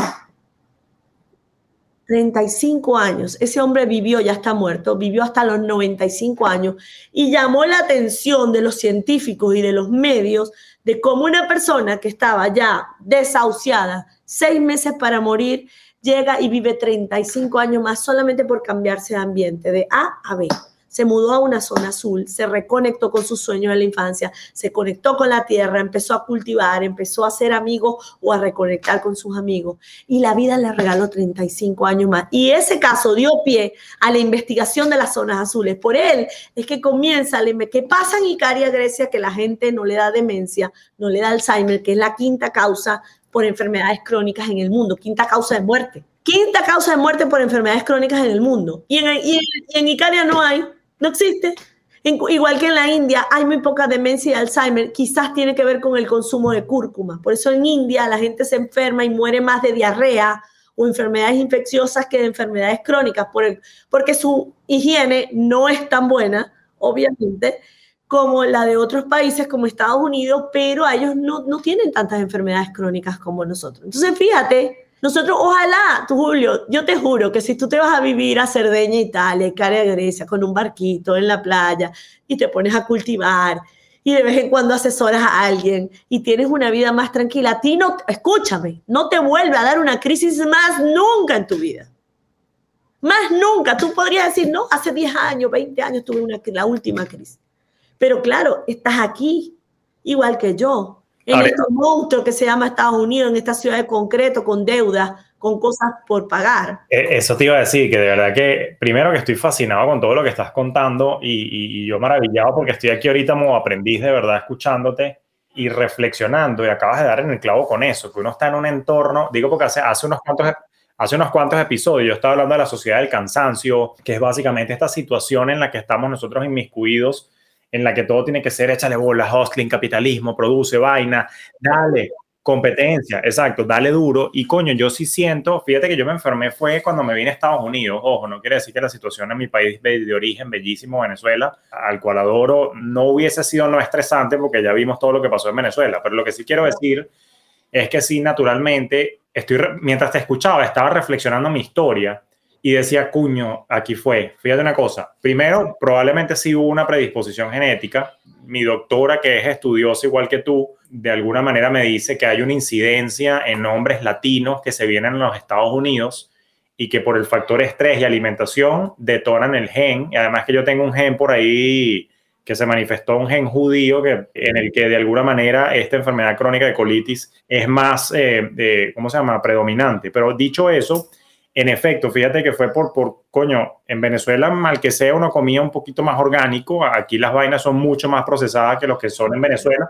35 años. Ese hombre vivió, ya está muerto, vivió hasta los 95 años y llamó la atención de los científicos y de los medios de cómo una persona que estaba ya desahuciada, seis meses para morir, llega y vive 35 años más solamente por cambiarse de ambiente, de A a B se mudó a una zona azul, se reconectó con sus sueños de la infancia, se conectó con la tierra, empezó a cultivar, empezó a ser amigo o a reconectar con sus amigos. Y la vida le regaló 35 años más. Y ese caso dio pie a la investigación de las zonas azules. Por él es que comienza, ¿qué pasa en Icaria, Grecia? Que la gente no le da demencia, no le da Alzheimer, que es la quinta causa por enfermedades crónicas en el mundo, quinta causa de muerte. Quinta causa de muerte por enfermedades crónicas en el mundo. Y en, y en Icaria no hay. No existe. igual que en la India hay muy poca demencia y Alzheimer, quizás tiene que ver con el consumo de cúrcuma. Por eso en India la gente se enferma y muere más de diarrea o enfermedades infecciosas que de enfermedades crónicas, porque su higiene no es tan buena, obviamente, como la de otros países como Estados Unidos, pero ellos no, no tienen tantas enfermedades crónicas como nosotros. Entonces, fíjate, nosotros, ojalá, tú, Julio, yo te juro que si tú te vas a vivir a Cerdeña, Italia, Caria, Grecia, con un barquito en la playa y te pones a cultivar y de vez en cuando asesoras a alguien y tienes una vida más tranquila, a ti no, escúchame, no te vuelve a dar una crisis más nunca en tu vida. Más nunca. Tú podrías decir, no, hace 10 años, 20 años tuve una, la última crisis. Pero claro, estás aquí, igual que yo en este monstruo que se llama Estados Unidos, en esta ciudad de concreto, con deudas, con cosas por pagar. E, eso te iba a decir, que de verdad que primero que estoy fascinado con todo lo que estás contando y, y yo maravillado porque estoy aquí ahorita como aprendiz de verdad escuchándote y reflexionando y acabas de dar en el clavo con eso, que uno está en un entorno, digo porque hace, hace unos cuantos Hace unos cuantos episodios yo estaba hablando de la sociedad del cansancio, que es básicamente esta situación en la que estamos nosotros inmiscuidos en la que todo tiene que ser échale bolas, hostling, capitalismo, produce vaina, dale, competencia, exacto, dale duro. Y coño, yo sí siento, fíjate que yo me enfermé fue cuando me vine a Estados Unidos. Ojo, no quiere decir que la situación en mi país de, origen, bellísimo Venezuela, al cual adoro, no hubiese sido no estresante porque ya vimos todo lo que pasó en Venezuela. Pero lo que sí quiero decir es que sí, naturalmente, estoy, mientras te escuchaba, estaba reflexionando mi historia y decía, cuño, aquí fue. Fíjate una cosa. Primero, probablemente sí hubo una predisposición genética. Mi doctora, que es estudiosa igual que tú, de alguna manera me dice que hay una incidencia en hombres latinos que se vienen en los Estados Unidos y que por el factor estrés y alimentación detonan el gen. Y además que yo tengo un gen por ahí que se manifestó un gen judío que, en el que de alguna manera esta enfermedad crónica de colitis es más, eh, ¿cómo se llama?, predominante. Pero dicho eso, en efecto, fíjate que fue por, por, coño, en Venezuela, mal que sea, uno comía un poquito más orgánico. Aquí las vainas son mucho más procesadas que los que son en Venezuela.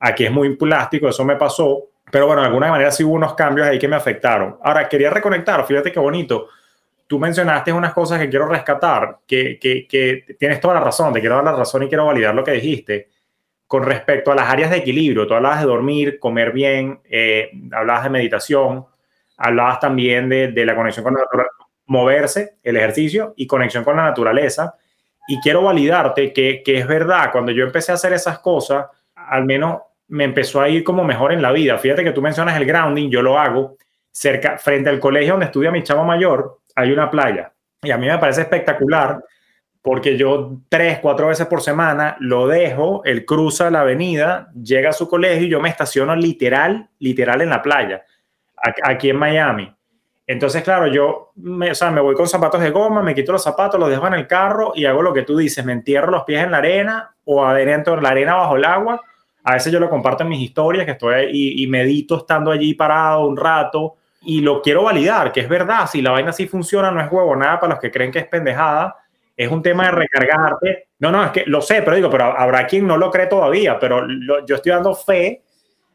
Aquí es muy plástico, eso me pasó. Pero bueno, de alguna manera sí hubo unos cambios ahí que me afectaron. Ahora, quería reconectar, fíjate qué bonito. Tú mencionaste unas cosas que quiero rescatar, que, que, que tienes toda la razón, te quiero dar la razón y quiero validar lo que dijiste. Con respecto a las áreas de equilibrio, tú hablabas de dormir, comer bien, eh, hablabas de meditación, Hablabas también de, de la conexión con la naturaleza, moverse, el ejercicio y conexión con la naturaleza. Y quiero validarte que, que es verdad, cuando yo empecé a hacer esas cosas, al menos me empezó a ir como mejor en la vida. Fíjate que tú mencionas el grounding, yo lo hago cerca, frente al colegio donde estudia mi chavo mayor, hay una playa. Y a mí me parece espectacular porque yo tres, cuatro veces por semana lo dejo, él cruza la avenida, llega a su colegio y yo me estaciono literal, literal en la playa aquí en Miami. Entonces, claro, yo me, o sea, me voy con zapatos de goma, me quito los zapatos, los dejo en el carro y hago lo que tú dices, me entierro los pies en la arena o adentro en la arena bajo el agua. A veces yo lo comparto en mis historias, que estoy ahí y medito estando allí parado un rato y lo quiero validar, que es verdad, si la vaina así funciona, no es huevo nada para los que creen que es pendejada, es un tema de recargarte. No, no, es que lo sé, pero digo, pero habrá quien no lo cree todavía, pero yo estoy dando fe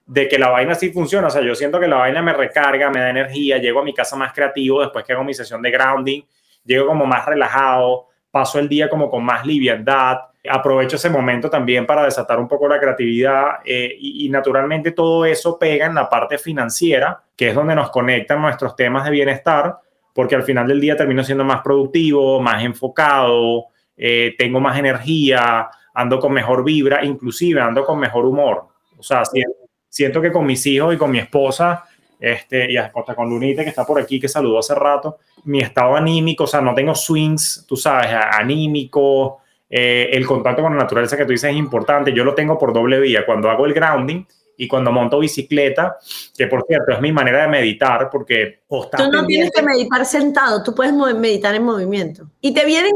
de que la vaina sí funciona. O sea, yo siento que la vaina me recarga, me da energía, llego a mi casa más creativo después que hago mi sesión de grounding, llego como más relajado, paso el día como con más liviandad, aprovecho ese momento también para desatar un poco la creatividad eh, y, naturalmente todo eso pega en la parte financiera, que es donde nos conectan nuestros temas de bienestar, porque al final del día termino siendo más productivo, más enfocado, eh, tengo más energía, ando con mejor vibra, inclusive ando con mejor humor. O sea, siento, siento que con mis hijos y con mi esposa este, y hasta con Lunite, que está por aquí, que saludó hace rato, mi estado anímico, o sea, no tengo swings, tú sabes, anímico, eh, el contacto con la naturaleza que tú dices es importante, yo lo tengo por doble vía, cuando hago el grounding y cuando monto bicicleta, que por cierto es mi manera de meditar, porque... tú no tienes que meditar sentado, tú puedes meditar en movimiento. Y te vienen,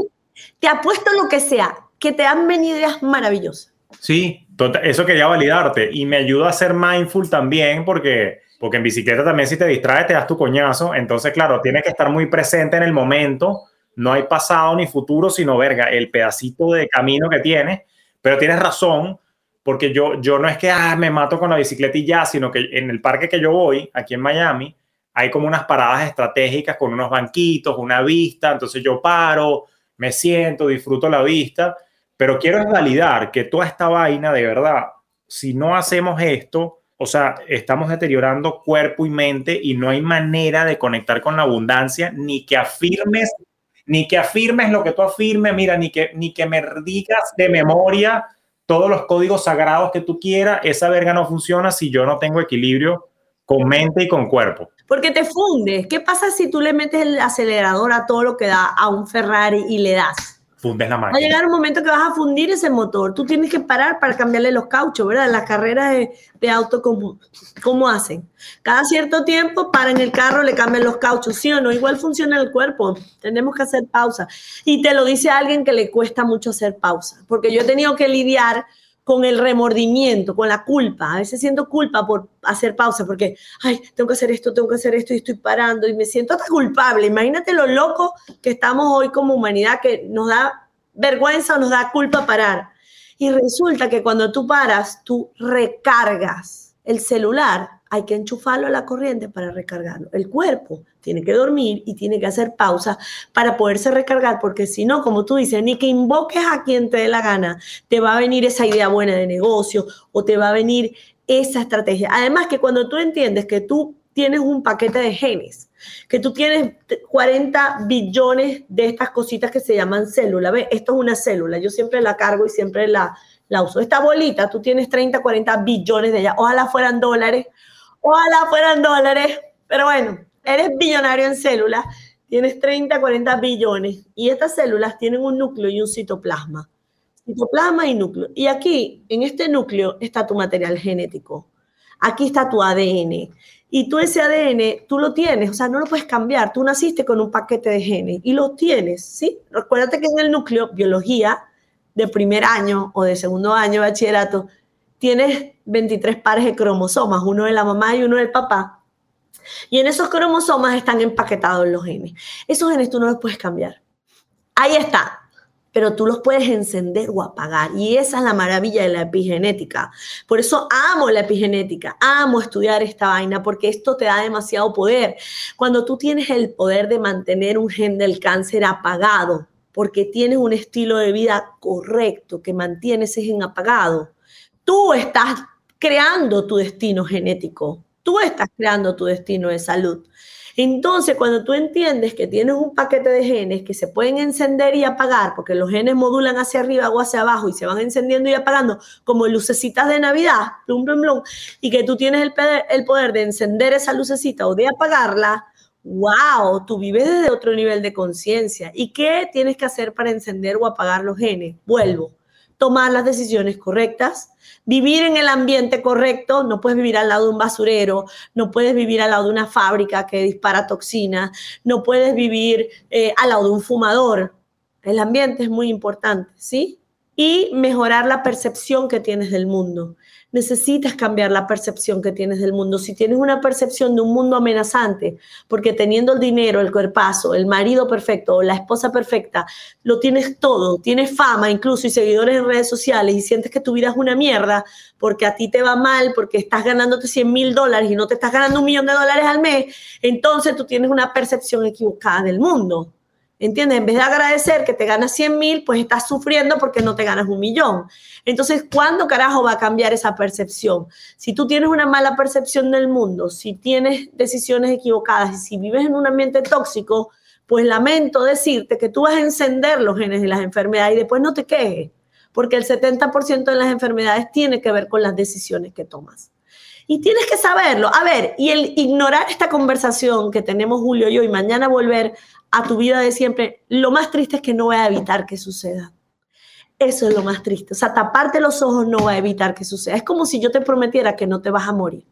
te apuesto lo que sea, que te han venido ideas maravillosas. Sí, eso quería validarte. Y me ayuda a ser mindful también porque porque en bicicleta también si te distraes te das tu coñazo, entonces claro, tienes que estar muy presente en el momento, no hay pasado ni futuro, sino verga, el pedacito de camino que tienes, pero tienes razón, porque yo, yo no es que ah, me mato con la bicicleta y ya, sino que en el parque que yo voy, aquí en Miami, hay como unas paradas estratégicas con unos banquitos, una vista, entonces yo paro, me siento, disfruto la vista, pero quiero validar que toda esta vaina de verdad, si no hacemos esto, o sea, estamos deteriorando cuerpo y mente y no hay manera de conectar con la abundancia, ni que afirmes, ni que afirmes lo que tú afirmes, mira, ni que, ni que me digas de memoria todos los códigos sagrados que tú quieras, esa verga no funciona si yo no tengo equilibrio con mente y con cuerpo. Porque te fundes. ¿Qué pasa si tú le metes el acelerador a todo lo que da a un Ferrari y le das? Fundes la máquina. Va a llegar un momento que vas a fundir ese motor. Tú tienes que parar para cambiarle los cauchos, ¿verdad? Las carreras de, de auto, ¿cómo, hacen? Cada cierto tiempo paran el carro, le cambian los cauchos, ¿sí o no? Igual funciona el cuerpo. Tenemos que hacer pausa. Y te lo dice alguien que le cuesta mucho hacer pausa. Porque yo he tenido que lidiar con el remordimiento, con la culpa. A veces siento culpa por hacer pausa, porque, ay, tengo que hacer esto, tengo que hacer esto y estoy parando y me siento hasta culpable. Imagínate lo loco que estamos hoy como humanidad, que nos da vergüenza o nos da culpa parar. Y resulta que cuando tú paras, tú recargas el celular hay que enchufarlo a la corriente para recargarlo. El cuerpo tiene que dormir y tiene que hacer pausa para poderse recargar, porque si no, como tú dices, ni que invoques a quien te dé la gana, te va a venir esa idea buena de negocio o te va a venir esa estrategia. Además que cuando tú entiendes que tú tienes un paquete de genes, que tú tienes 40 billones de estas cositas que se llaman células, ¿ves? Esto es una célula, yo siempre la cargo y siempre la, la uso. Esta bolita, tú tienes 30, 40 billones de ellas, ojalá fueran dólares Ojalá fueran dólares, pero bueno, eres billonario en células, tienes 30, 40 billones y estas células tienen un núcleo y un citoplasma. Citoplasma y núcleo. Y aquí, en este núcleo, está tu material genético. Aquí está tu ADN. Y tú ese ADN, tú lo tienes, o sea, no lo puedes cambiar. Tú naciste con un paquete de genes y lo tienes, ¿sí? Recuérdate que en el núcleo, biología de primer año o de segundo año de bachillerato, tienes 23 pares de cromosomas, uno de la mamá y uno del papá. Y en esos cromosomas están empaquetados los genes. Esos genes tú no los puedes cambiar. Ahí está. Pero tú los puedes encender o apagar. Y esa es la maravilla de la epigenética. Por eso amo la epigenética. Amo estudiar esta vaina porque esto te da demasiado poder. Cuando tú tienes el poder de mantener un gen del cáncer apagado, porque tienes un estilo de vida correcto que mantiene ese gen apagado, Tú estás creando tu destino genético, tú estás creando tu destino de salud. Entonces, cuando tú entiendes que tienes un paquete de genes que se pueden encender y apagar, porque los genes modulan hacia arriba o hacia abajo y se van encendiendo y apagando como lucecitas de Navidad, plum, plum, plum, y que tú tienes el, poder de encender esa lucecita o de apagarla, wow, tú vives desde otro nivel de conciencia. ¿Y qué tienes que hacer para encender o apagar los genes? Vuelvo tomar las decisiones correctas, vivir en el ambiente correcto, no puedes vivir al lado de un basurero, no puedes vivir al lado de una fábrica que dispara toxinas, no puedes vivir eh, al lado de un fumador. El ambiente es muy importante, ¿sí? Y mejorar la percepción que tienes del mundo necesitas cambiar la percepción que tienes del mundo. Si tienes una percepción de un mundo amenazante, porque teniendo el dinero, el cuerpazo, el marido perfecto o la esposa perfecta, lo tienes todo, tienes fama incluso y seguidores en redes sociales y sientes que tu vida es una mierda porque a ti te va mal, porque estás ganándote 100 mil dólares y no te estás ganando un millón de dólares al mes, entonces tú tienes una percepción equivocada del mundo. ¿Entiendes? En vez de agradecer que te ganas 100 mil, pues estás sufriendo porque no te ganas un millón. Entonces, ¿cuándo carajo va a cambiar esa percepción? Si tú tienes una mala percepción del mundo, si tienes decisiones equivocadas y si vives en un ambiente tóxico, pues lamento decirte que tú vas a encender los genes de las enfermedades y después no te quejes, porque el 70% de las enfermedades tiene que ver con las decisiones que tomas. Y tienes que saberlo. A ver, y el ignorar esta conversación que tenemos Julio y yo y mañana volver a tu vida de siempre, lo más triste es que no va a evitar que suceda. Eso es lo más triste. O sea, taparte los ojos no va a evitar que suceda. Es como si yo te prometiera que no te vas a morir.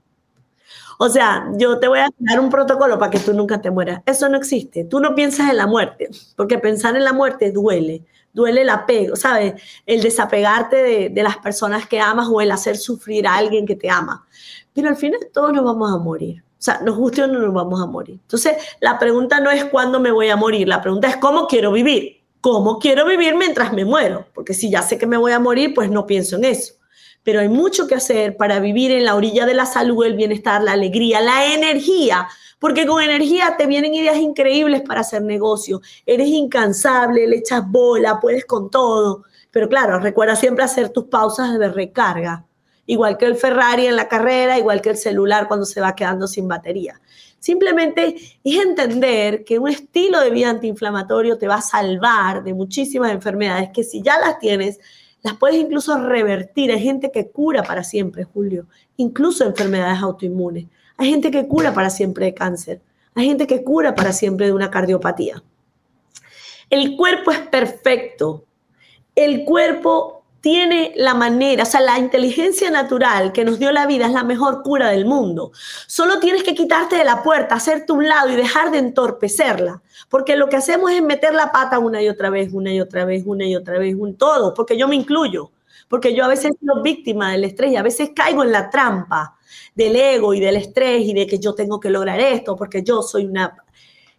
O sea, yo te voy a dar un protocolo para que tú nunca te mueras. Eso no existe. Tú no piensas en la muerte, porque pensar en la muerte duele. Duele el apego, ¿sabes? El desapegarte de, de las personas que amas o el hacer sufrir a alguien que te ama. Pero al final todos nos vamos a morir. O sea, nos guste o no nos vamos a morir. Entonces, la pregunta no es cuándo me voy a morir, la pregunta es cómo quiero vivir. ¿Cómo quiero vivir mientras me muero? Porque si ya sé que me voy a morir, pues no pienso en eso. Pero hay mucho que hacer para vivir en la orilla de la salud, el bienestar, la alegría, la energía, porque con energía te vienen ideas increíbles para hacer negocio. Eres incansable, le echas bola, puedes con todo. Pero claro, recuerda siempre hacer tus pausas de recarga igual que el Ferrari en la carrera, igual que el celular cuando se va quedando sin batería. Simplemente es entender que un estilo de vida antiinflamatorio te va a salvar de muchísimas enfermedades que si ya las tienes, las puedes incluso revertir. Hay gente que cura para siempre, Julio, incluso enfermedades autoinmunes. Hay gente que cura para siempre de cáncer. Hay gente que cura para siempre de una cardiopatía. El cuerpo es perfecto. El cuerpo tiene la manera, o sea, la inteligencia natural que nos dio la vida es la mejor cura del mundo. Solo tienes que quitarte de la puerta, hacerte un lado y dejar de entorpecerla. Porque lo que hacemos es meter la pata una y otra vez, una y otra vez, una y otra vez, un todo, porque yo me incluyo. Porque yo a veces soy víctima del estrés y a veces caigo en la trampa del ego y del estrés y de que yo tengo que lograr esto porque yo soy una...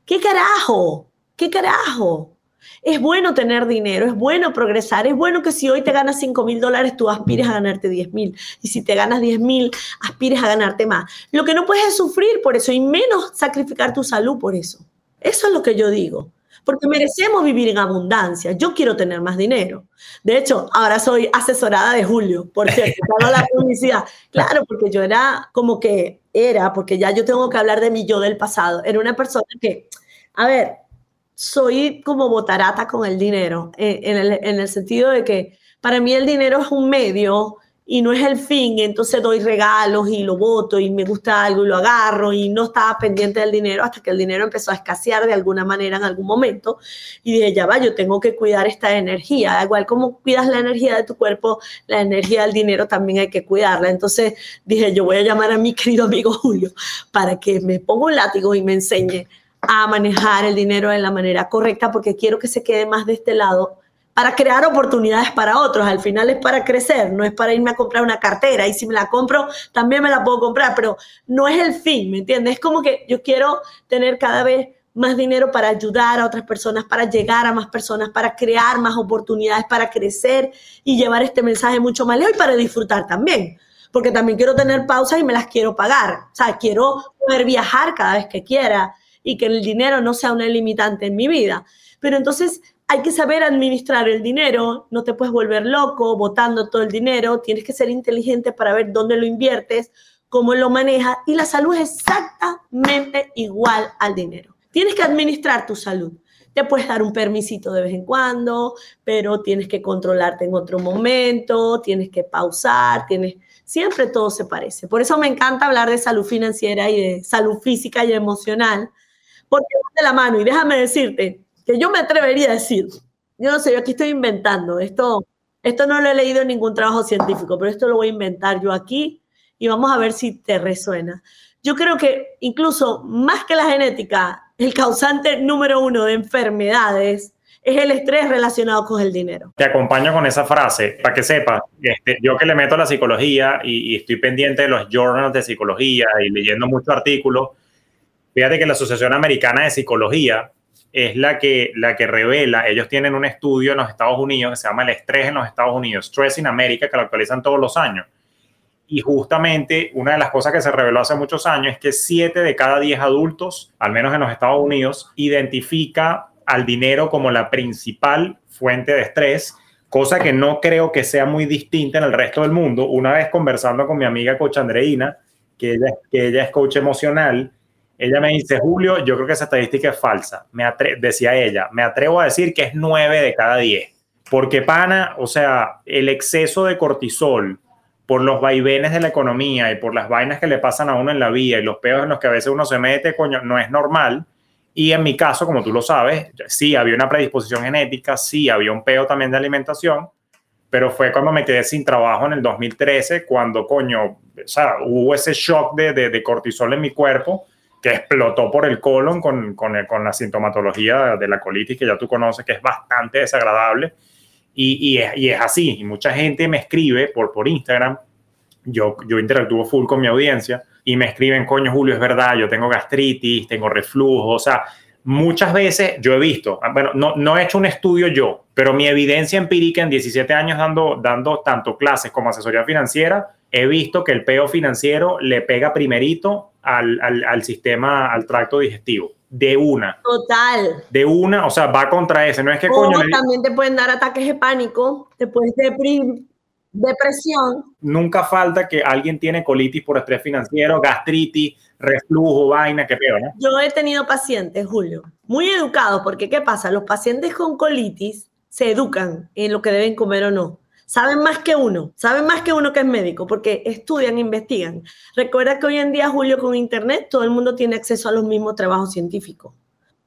¿Qué carajo? ¿Qué carajo? Es bueno tener dinero, es bueno progresar, es bueno que si hoy te ganas 5 mil dólares, tú aspires a ganarte 10 mil. Y si te ganas 10 mil, aspires a ganarte más. Lo que no puedes es sufrir por eso y menos sacrificar tu salud por eso. Eso es lo que yo digo. Porque merecemos vivir en abundancia. Yo quiero tener más dinero. De hecho, ahora soy asesorada de Julio, por cierto, la publicidad. Claro, porque yo era como que era, porque ya yo tengo que hablar de mi yo del pasado. Era una persona que, a ver, soy como botarata con el dinero, eh, en, el, en, el, sentido de que para mí el dinero es un medio y no es el fin, entonces doy regalos y lo voto y me gusta algo y lo agarro y no estaba pendiente del dinero hasta que el dinero empezó a escasear de alguna manera en algún momento y dije, ya va, yo tengo que cuidar esta energía, igual como cuidas la energía de tu cuerpo, la energía del dinero también hay que cuidarla. Entonces dije, yo voy a llamar a mi querido amigo Julio para que me ponga un látigo y me enseñe a manejar el dinero de la manera correcta porque quiero que se quede más de este lado para crear oportunidades para otros. Al final es para crecer, no es para irme a comprar una cartera. Y si me la compro, también me la puedo comprar, pero no es el fin, ¿me entiendes? Es como que yo quiero tener cada vez más dinero para ayudar a otras personas, para llegar a más personas, para crear más oportunidades, para crecer y llevar este mensaje mucho más lejos y para disfrutar también. Porque también quiero tener pausas y me las quiero pagar. O sea, quiero poder viajar cada vez que quiera y que el dinero no sea una limitante en mi vida. Pero entonces hay que saber administrar el dinero, no te puedes volver loco botando todo el dinero, tienes que ser inteligente para ver dónde lo inviertes, cómo lo manejas y la salud es exactamente igual al dinero. Tienes que administrar tu salud. Te puedes dar un permisito de vez en cuando, pero tienes que controlarte en otro momento, tienes que pausar, tienes siempre todo se parece. Por eso me encanta hablar de salud financiera y de salud física y emocional, porque de la mano. Y déjame decirte que yo me atrevería a decir, yo no sé, yo aquí estoy inventando, esto, esto no lo he leído en ningún trabajo científico, pero esto lo voy a inventar yo aquí y vamos a ver si te resuena. Yo creo que incluso más que la genética, el causante número uno de enfermedades es el estrés relacionado con el dinero. Te acompaño con esa frase, para que sepas, este, yo que le meto a la psicología y, estoy pendiente de los journals de psicología y leyendo muchos artículos, Fíjate que la Asociación Americana de Psicología es la que, la que revela, ellos tienen un estudio en los Estados Unidos que se llama el estrés en los Estados Unidos, Stress in America, que lo actualizan todos los años. Y justamente una de las cosas que se reveló hace muchos años es que 7 de cada 10 adultos, al menos en los Estados Unidos, identifica al dinero como la principal fuente de estrés, cosa que no creo que sea muy distinta en el resto del mundo. Una vez conversando con mi amiga coach Andreina, que ella, que ella es coach emocional, ella me dice, Julio, yo creo que esa estadística es falsa. Me decía ella, me atrevo a decir que es 9 de cada 10. Porque, pana, o sea, el exceso de cortisol por los vaivenes de la economía y por las vainas que le pasan a uno en la vida y los peos en los que a veces uno se mete, coño, no es normal. Y en mi caso, como tú lo sabes, sí había una predisposición genética, sí había un peo también de alimentación, pero fue cuando me quedé sin trabajo en el 2013, cuando, coño, o sea, hubo ese shock de, de, cortisol en mi cuerpo que explotó por el colon con, con, con, la sintomatología de la colitis que ya tú conoces, que es bastante desagradable. Y, y, es, y, es, así, y mucha gente me escribe por, por Instagram, yo, yo interactúo full con mi audiencia, y me escriben, coño Julio, es verdad, yo tengo gastritis, tengo reflujo, o sea, muchas veces yo he visto, bueno, no, no he hecho un estudio yo, pero mi evidencia empírica en 17 años dando, dando tanto clases como asesoría financiera, he visto que el peo financiero le pega primerito al, al, al sistema, al tracto digestivo de una. Total. De una, o sea, va contra ese. No es que coño. También te pueden dar ataques de pánico, te puedes deprimir, depresión. Nunca falta que alguien tiene colitis por estrés financiero, gastritis, reflujo, vaina, qué peor, ¿no? Yo he tenido pacientes, Julio, muy educados, porque ¿qué pasa? Los pacientes con colitis se educan en lo que deben comer o no. Saben más que uno, saben más que uno que es médico, porque estudian, investigan. Recuerda que hoy en día, Julio, con Internet, todo el mundo tiene acceso a los mismos trabajos científicos.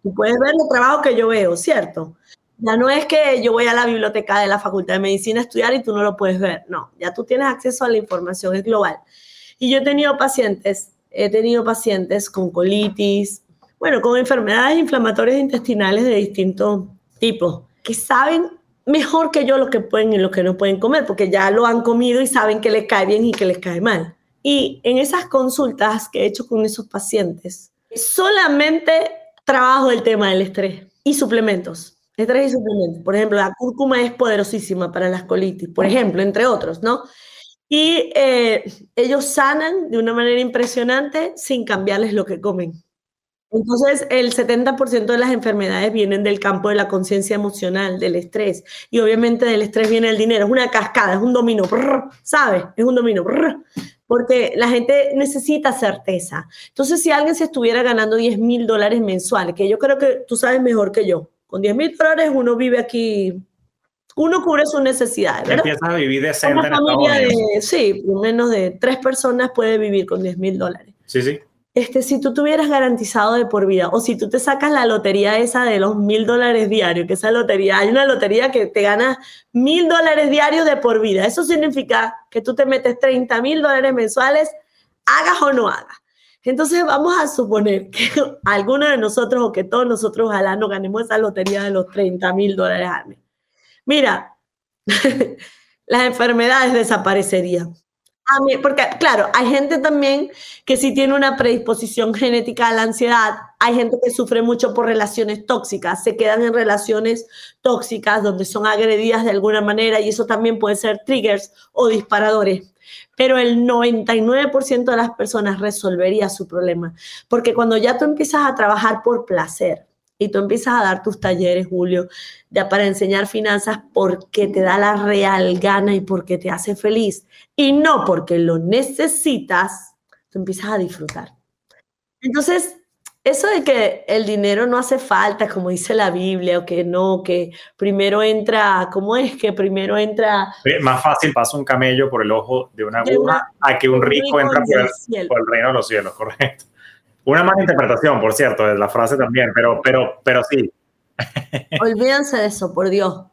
Tú puedes ver los trabajos que yo veo, ¿cierto? Ya no es que yo voy a la biblioteca de la Facultad de Medicina a estudiar y tú no lo puedes ver. No, ya tú tienes acceso a la información, es global. Y yo he tenido pacientes, he tenido pacientes con colitis, bueno, con enfermedades inflamatorias intestinales de distintos tipos, que saben mejor que yo lo que pueden y lo que no pueden comer, porque ya lo han comido y saben que les cae bien y que les cae mal. Y en esas consultas que he hecho con esos pacientes, solamente trabajo el tema del estrés y suplementos Estrés y suplementos. Por ejemplo, la cúrcuma es poderosísima para las colitis, por ejemplo, entre otros, ¿no? Y eh, ellos sanan de una manera impresionante sin cambiarles lo que comen. Entonces, el 70% de las enfermedades vienen del campo de la conciencia emocional, del estrés. Y obviamente del estrés viene el dinero. Es una cascada, es un dominó, ¿sabes? Es un dominó. Porque la gente necesita certeza. Entonces, si alguien se estuviera ganando 10 mil dólares mensuales, que yo creo que tú sabes mejor que yo, con 10 mil dólares uno vive aquí, uno cubre sus necesidades. ¿verdad? Empiezas a vivir decente. Una familia de, sí, menos de tres personas puede vivir con 10 mil dólares. Sí, sí. Este, si tú tuvieras garantizado de por vida, o si tú te sacas la lotería esa de los mil dólares diarios, que esa lotería, hay una lotería que te gana mil dólares diarios de por vida. Eso significa que tú te metes 30 mil dólares mensuales, hagas o no hagas. Entonces vamos a suponer que alguno de nosotros o que todos nosotros ojalá no ganemos esa lotería de los 30 mil dólares al. Mira, las enfermedades desaparecerían. Porque claro, hay gente también que sí tiene una predisposición genética a la ansiedad, hay gente que sufre mucho por relaciones tóxicas, se quedan en relaciones tóxicas donde son agredidas de alguna manera y eso también puede ser triggers o disparadores pero el 99% de las personas resolvería su problema. Porque cuando ya tú empiezas a trabajar por placer y tú empiezas a dar tus talleres, Julio, ya para enseñar finanzas porque te da la real gana y porque te hace feliz y no porque lo necesitas, tú empiezas a disfrutar. Entonces, eso de que el dinero no hace falta, como dice la Biblia, o que no, que primero entra, ¿cómo es que primero entra? Más fácil pasa un camello por el ojo de una aguja a que un rico, entra por el, por el, reino de los cielos, correcto. Una mala interpretación, por cierto, de la frase también, pero, pero, pero sí. Olvídense de eso, por Dios.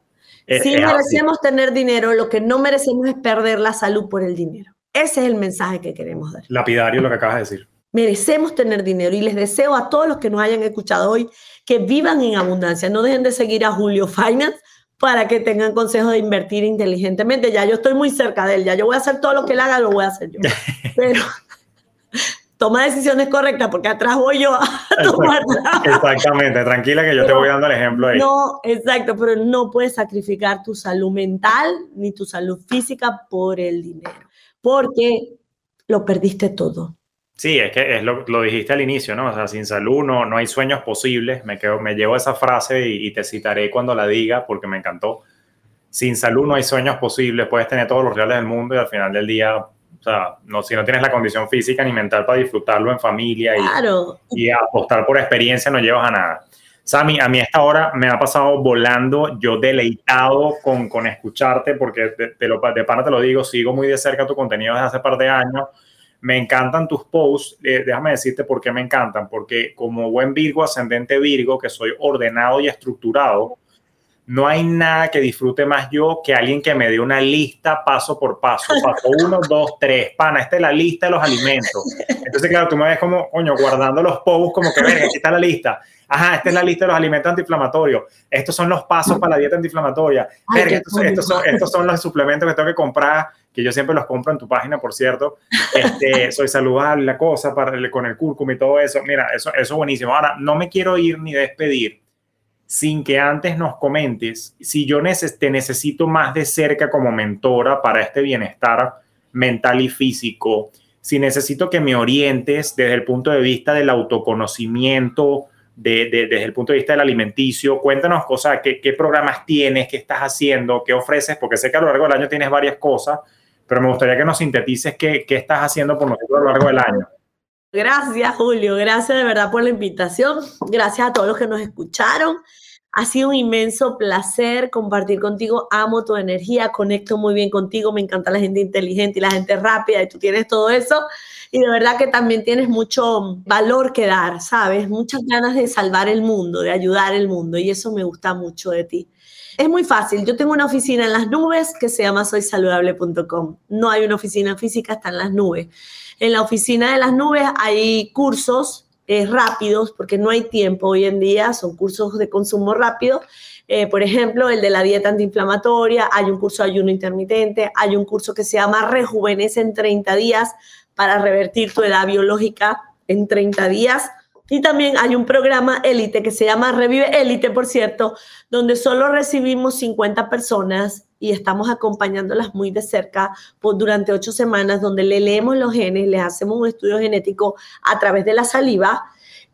Si merecemos tener dinero, lo que no merecemos es perder la salud por el dinero. Ese es el mensaje que queremos dar. Lapidario lo que acabas de decir. Merecemos tener dinero y les deseo a todos los que nos hayan escuchado hoy que vivan en abundancia. No dejen de seguir a Julio Finance para que tengan consejos de invertir inteligentemente. Ya yo estoy muy cerca de él, ya yo voy a hacer todo lo que él haga, lo voy a hacer yo. Pero toma decisiones correctas porque atrás voy yo a tomar. Exactamente, tranquila que yo te voy dando el ejemplo ahí. No, exacto, pero no puedes sacrificar tu salud mental ni tu salud física por el dinero, porque lo perdiste todo. Sí, es que es lo, lo, dijiste al inicio, ¿no? O sea, sin salud no, no hay sueños posibles. Me, quedo, me llevo esa frase y, y, te citaré cuando la diga porque me encantó. Sin salud no hay sueños posibles. Puedes tener todos los reales del mundo y al final del día, o sea, no, si no tienes la condición física ni mental para disfrutarlo en familia y, claro. y apostar por experiencia, no llevas a nada. Sammy, a mí a esta hora me ha pasado volando, yo deleitado con, con escucharte, porque de, lo, de pana te lo digo, sigo muy de cerca tu contenido desde hace par de años. Me encantan tus posts, eh, déjame decirte por qué me encantan, porque como buen Virgo, ascendente Virgo, que soy ordenado y estructurado, no hay nada que disfrute más yo que alguien que me dé una lista paso por paso. Paso uno, dos, tres. Pana, esta es la lista de los alimentos. Entonces, claro, tú me ves como, coño, guardando los posts, como que, verga, aquí está la lista. Ajá, esta es la lista de los alimentos antiinflamatorios. Estos son los pasos para la dieta antiinflamatoria. Verga, estos, son, estos son los suplementos que tengo que comprar, que yo siempre los compro en tu página, por cierto. Este, soy saludable, la cosa, para, con el cúrcuma y todo eso. Mira, eso, eso es buenísimo. Ahora, no me quiero ir ni despedir sin que antes nos comentes si yo te necesito más de cerca como mentora para este bienestar mental y físico, si necesito que me orientes desde el punto de vista del autoconocimiento, desde el punto de vista del alimenticio. Cuéntanos cosas, qué, qué programas tienes, qué estás haciendo, qué ofreces, porque sé que a lo largo del año tienes varias cosas, pero me gustaría que nos sintetices qué, qué estás haciendo por nosotros a lo largo del año. Gracias, Julio. Gracias de verdad por la invitación. Gracias a todos los que nos escucharon. Ha sido un inmenso placer compartir contigo. Amo tu energía, conecto muy bien contigo. Me encanta la gente inteligente y la gente rápida y tú tienes todo eso. Y de verdad que también tienes mucho valor que dar, ¿sabes? Muchas ganas de salvar el mundo, de ayudar el mundo y eso me gusta mucho de ti. Es muy fácil. Yo tengo una oficina en las nubes que se llama soysaludable.com. No hay una oficina física, está en las nubes. En la oficina de las nubes hay cursos eh, rápidos, porque no hay tiempo hoy en día, son cursos de consumo rápido. Eh, por ejemplo, el de la dieta antiinflamatoria, hay un curso de ayuno intermitente, hay un curso que se llama Rejuvenece en 30 días para revertir tu edad biológica en 30 días. Y también hay un programa élite que se llama Revive Élite, por cierto, donde solo recibimos 50 personas y estamos acompañándolas muy de cerca por, durante ocho semanas, donde le leemos los genes, les hacemos un estudio genético a través de la saliva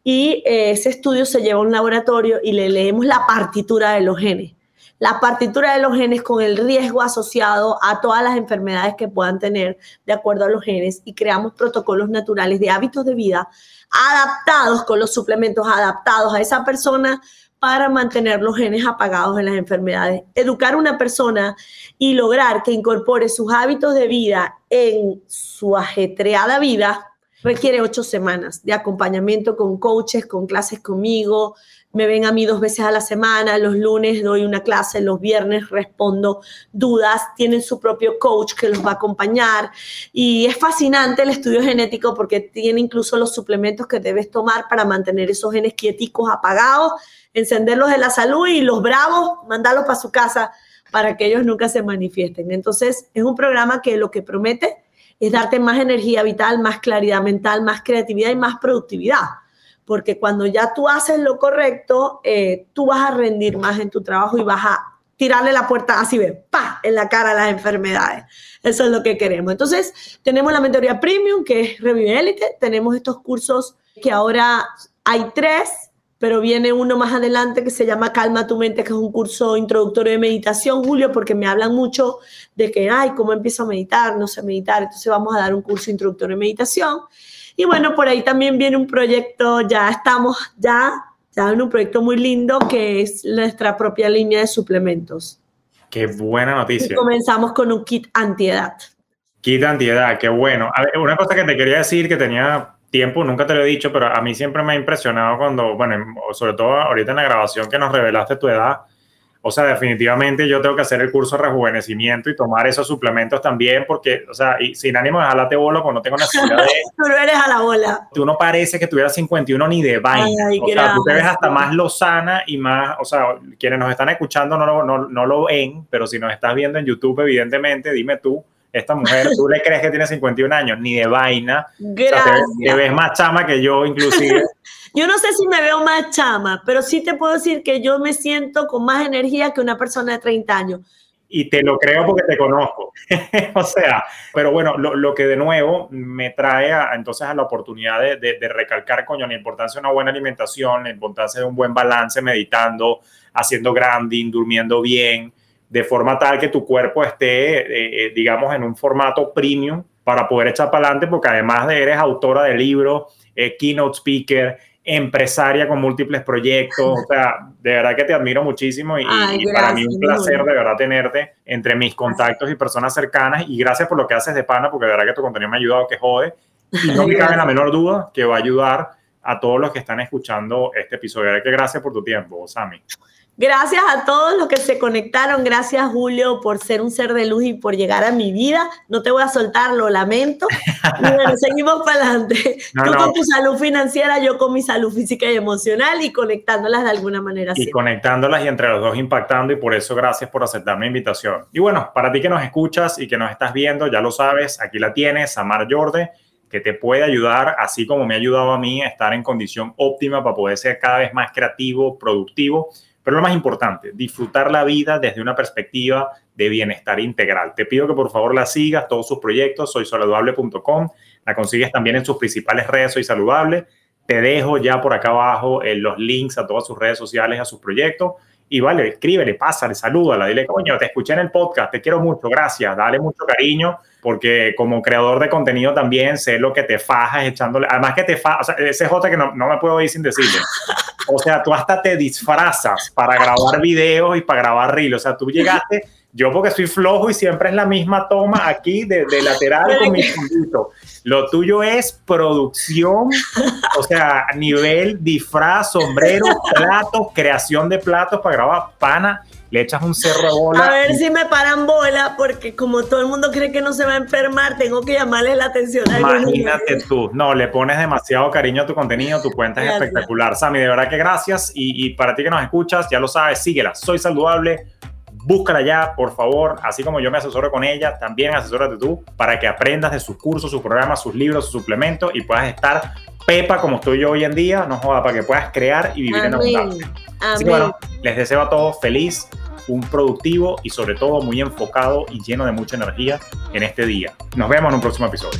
y eh, ese estudio se lleva a un laboratorio y le leemos la partitura de los genes la partitura de los genes con el riesgo asociado a todas las enfermedades que puedan tener de acuerdo a los genes y creamos protocolos naturales de hábitos de vida adaptados con los suplementos adaptados a esa persona para mantener los genes apagados en las enfermedades. Educar a una persona y lograr que incorpore sus hábitos de vida en su ajetreada vida requiere ocho semanas de acompañamiento con coaches, con clases conmigo, me ven a mí dos veces a la semana, los lunes doy una clase, los viernes respondo dudas, tienen su propio coach que los va a acompañar y es fascinante el estudio genético porque tiene incluso los suplementos que debes tomar para mantener esos genes quieticos apagados, encenderlos de la salud y los bravos, mandarlos para su casa para que ellos nunca se manifiesten. Entonces, es un programa que lo que promete es darte más energía vital, más claridad mental, más creatividad y más productividad porque cuando ya tú haces lo correcto, eh, tú vas a rendir más en tu trabajo y vas a tirarle la puerta así, ve, pa, en la cara a las enfermedades. Eso es lo que queremos. Entonces, tenemos la mentoría premium, que es Revive Elite, tenemos estos cursos que ahora hay tres, pero viene uno más adelante que se llama Calma tu mente, que es un curso introductorio de meditación, Julio, porque me hablan mucho de que, ay, ¿cómo empiezo a meditar? No sé meditar, entonces vamos a dar un curso introductorio de meditación. Y bueno, por ahí también viene un proyecto, ya estamos ya, ya en un proyecto muy lindo que es nuestra propia línea de suplementos. Qué buena noticia. Y comenzamos con un kit antiedad. Kit antiedad, qué bueno. A ver, una cosa que te quería decir que tenía tiempo, nunca te lo he dicho, pero a mí siempre me ha impresionado cuando, bueno, sobre todo ahorita en la grabación que nos revelaste tu edad, o sea, definitivamente yo tengo que hacer el curso de rejuvenecimiento y tomar esos suplementos también, porque, o sea, y sin ánimo de jalarte bola, pues no tengo necesidad de. tú no eres a la bola. Tú no parece que tuvieras 51 ni de vaina. o sea, tú te ves hasta más lozana y más, o sea, quienes nos están escuchando no lo, no, no lo ven, pero si nos estás viendo en YouTube, evidentemente, dime tú esta mujer, ¿tú le crees que tiene 51 años? Ni de vaina. Gracias. te, ves más chama que yo, inclusive. yo no sé si me veo más chama, pero sí te puedo decir que yo me siento con más energía que una persona de 30 años. Y te lo creo porque te conozco. o sea, pero bueno, lo, que de nuevo me trae a, entonces a la oportunidad de, de, recalcar, coño, la importancia de una buena alimentación, la importancia de un buen balance, meditando, haciendo grounding, durmiendo bien, de forma tal que tu cuerpo esté, eh, eh, digamos, en un formato premium para poder echar para adelante, porque además de eres autora de libros, eh, keynote speaker, empresaria con múltiples proyectos. O sea, de verdad que te admiro muchísimo y, para mí un placer de verdad tenerte entre mis contactos y personas cercanas. Y gracias por lo que haces de pana, porque de verdad que tu contenido me ha ayudado, que jode. Y no me cabe la menor duda que va a ayudar a todos los que están escuchando este episodio. De que gracias por tu tiempo, Sami. Gracias a todos los que se conectaron. Gracias, Julio, por ser un ser de luz y por llegar a mi vida. No te voy a soltar, lo lamento. Y bueno, seguimos para adelante. Tú con tu salud financiera, yo con mi salud física y emocional y conectándolas de alguna manera. Y conectándolas y entre los dos impactando. Y por eso, gracias por aceptar mi invitación. Y bueno, para ti que nos escuchas y que nos estás viendo, ya lo sabes, aquí la tienes, Samar Jorde que te puede ayudar, así como me ha ayudado a mí, a estar en condición óptima para poder ser cada vez más creativo, productivo pero lo más importante, disfrutar la vida desde una perspectiva de bienestar integral. Te pido que por favor la sigas, todos sus proyectos, soysaludable.com, la consigues también en sus principales redes, Soy Saludable. Te dejo ya por acá abajo eh, los links a todas sus redes sociales, a sus proyectos. Y vale, escríbele, pásale, salúdala, dile, coño, te escuché en el podcast, te quiero mucho, gracias, dale mucho cariño, porque como creador de contenido también sé lo que te fajas echándole, además que te fajas, o sea, ese J que no, no me puedo ir sin decirle. O sea, tú hasta te disfrazas para grabar videos y para grabar reels. O sea, tú llegaste, yo porque soy flojo y siempre es la misma toma aquí de, lateral con mi fundito. Lo tuyo es producción, o sea, nivel disfraz, sombrero, platos, creación de platos para grabar pana le echas un cerro de bola. A ver si me paran bola, porque como todo el mundo cree que no se va a enfermar, tengo que llamarle la atención a Imagínate tú, no, le pones demasiado cariño a tu contenido, tu cuenta es espectacular. Sammy, de verdad que gracias. Y, y, para ti que nos escuchas, ya lo sabes, síguela. Soy saludable. Búscala ya, por favor. Así como yo me asesoro con ella, también asesórate tú para que aprendas de sus cursos, sus programas, sus libros, sus suplementos y puedas estar pepa como estoy yo hoy en día, no joda, para que puedas crear y vivir en abundancia. Así que bueno, les deseo a todos feliz, un productivo y sobre todo muy enfocado y lleno de mucha energía en este día. Nos vemos en un próximo episodio.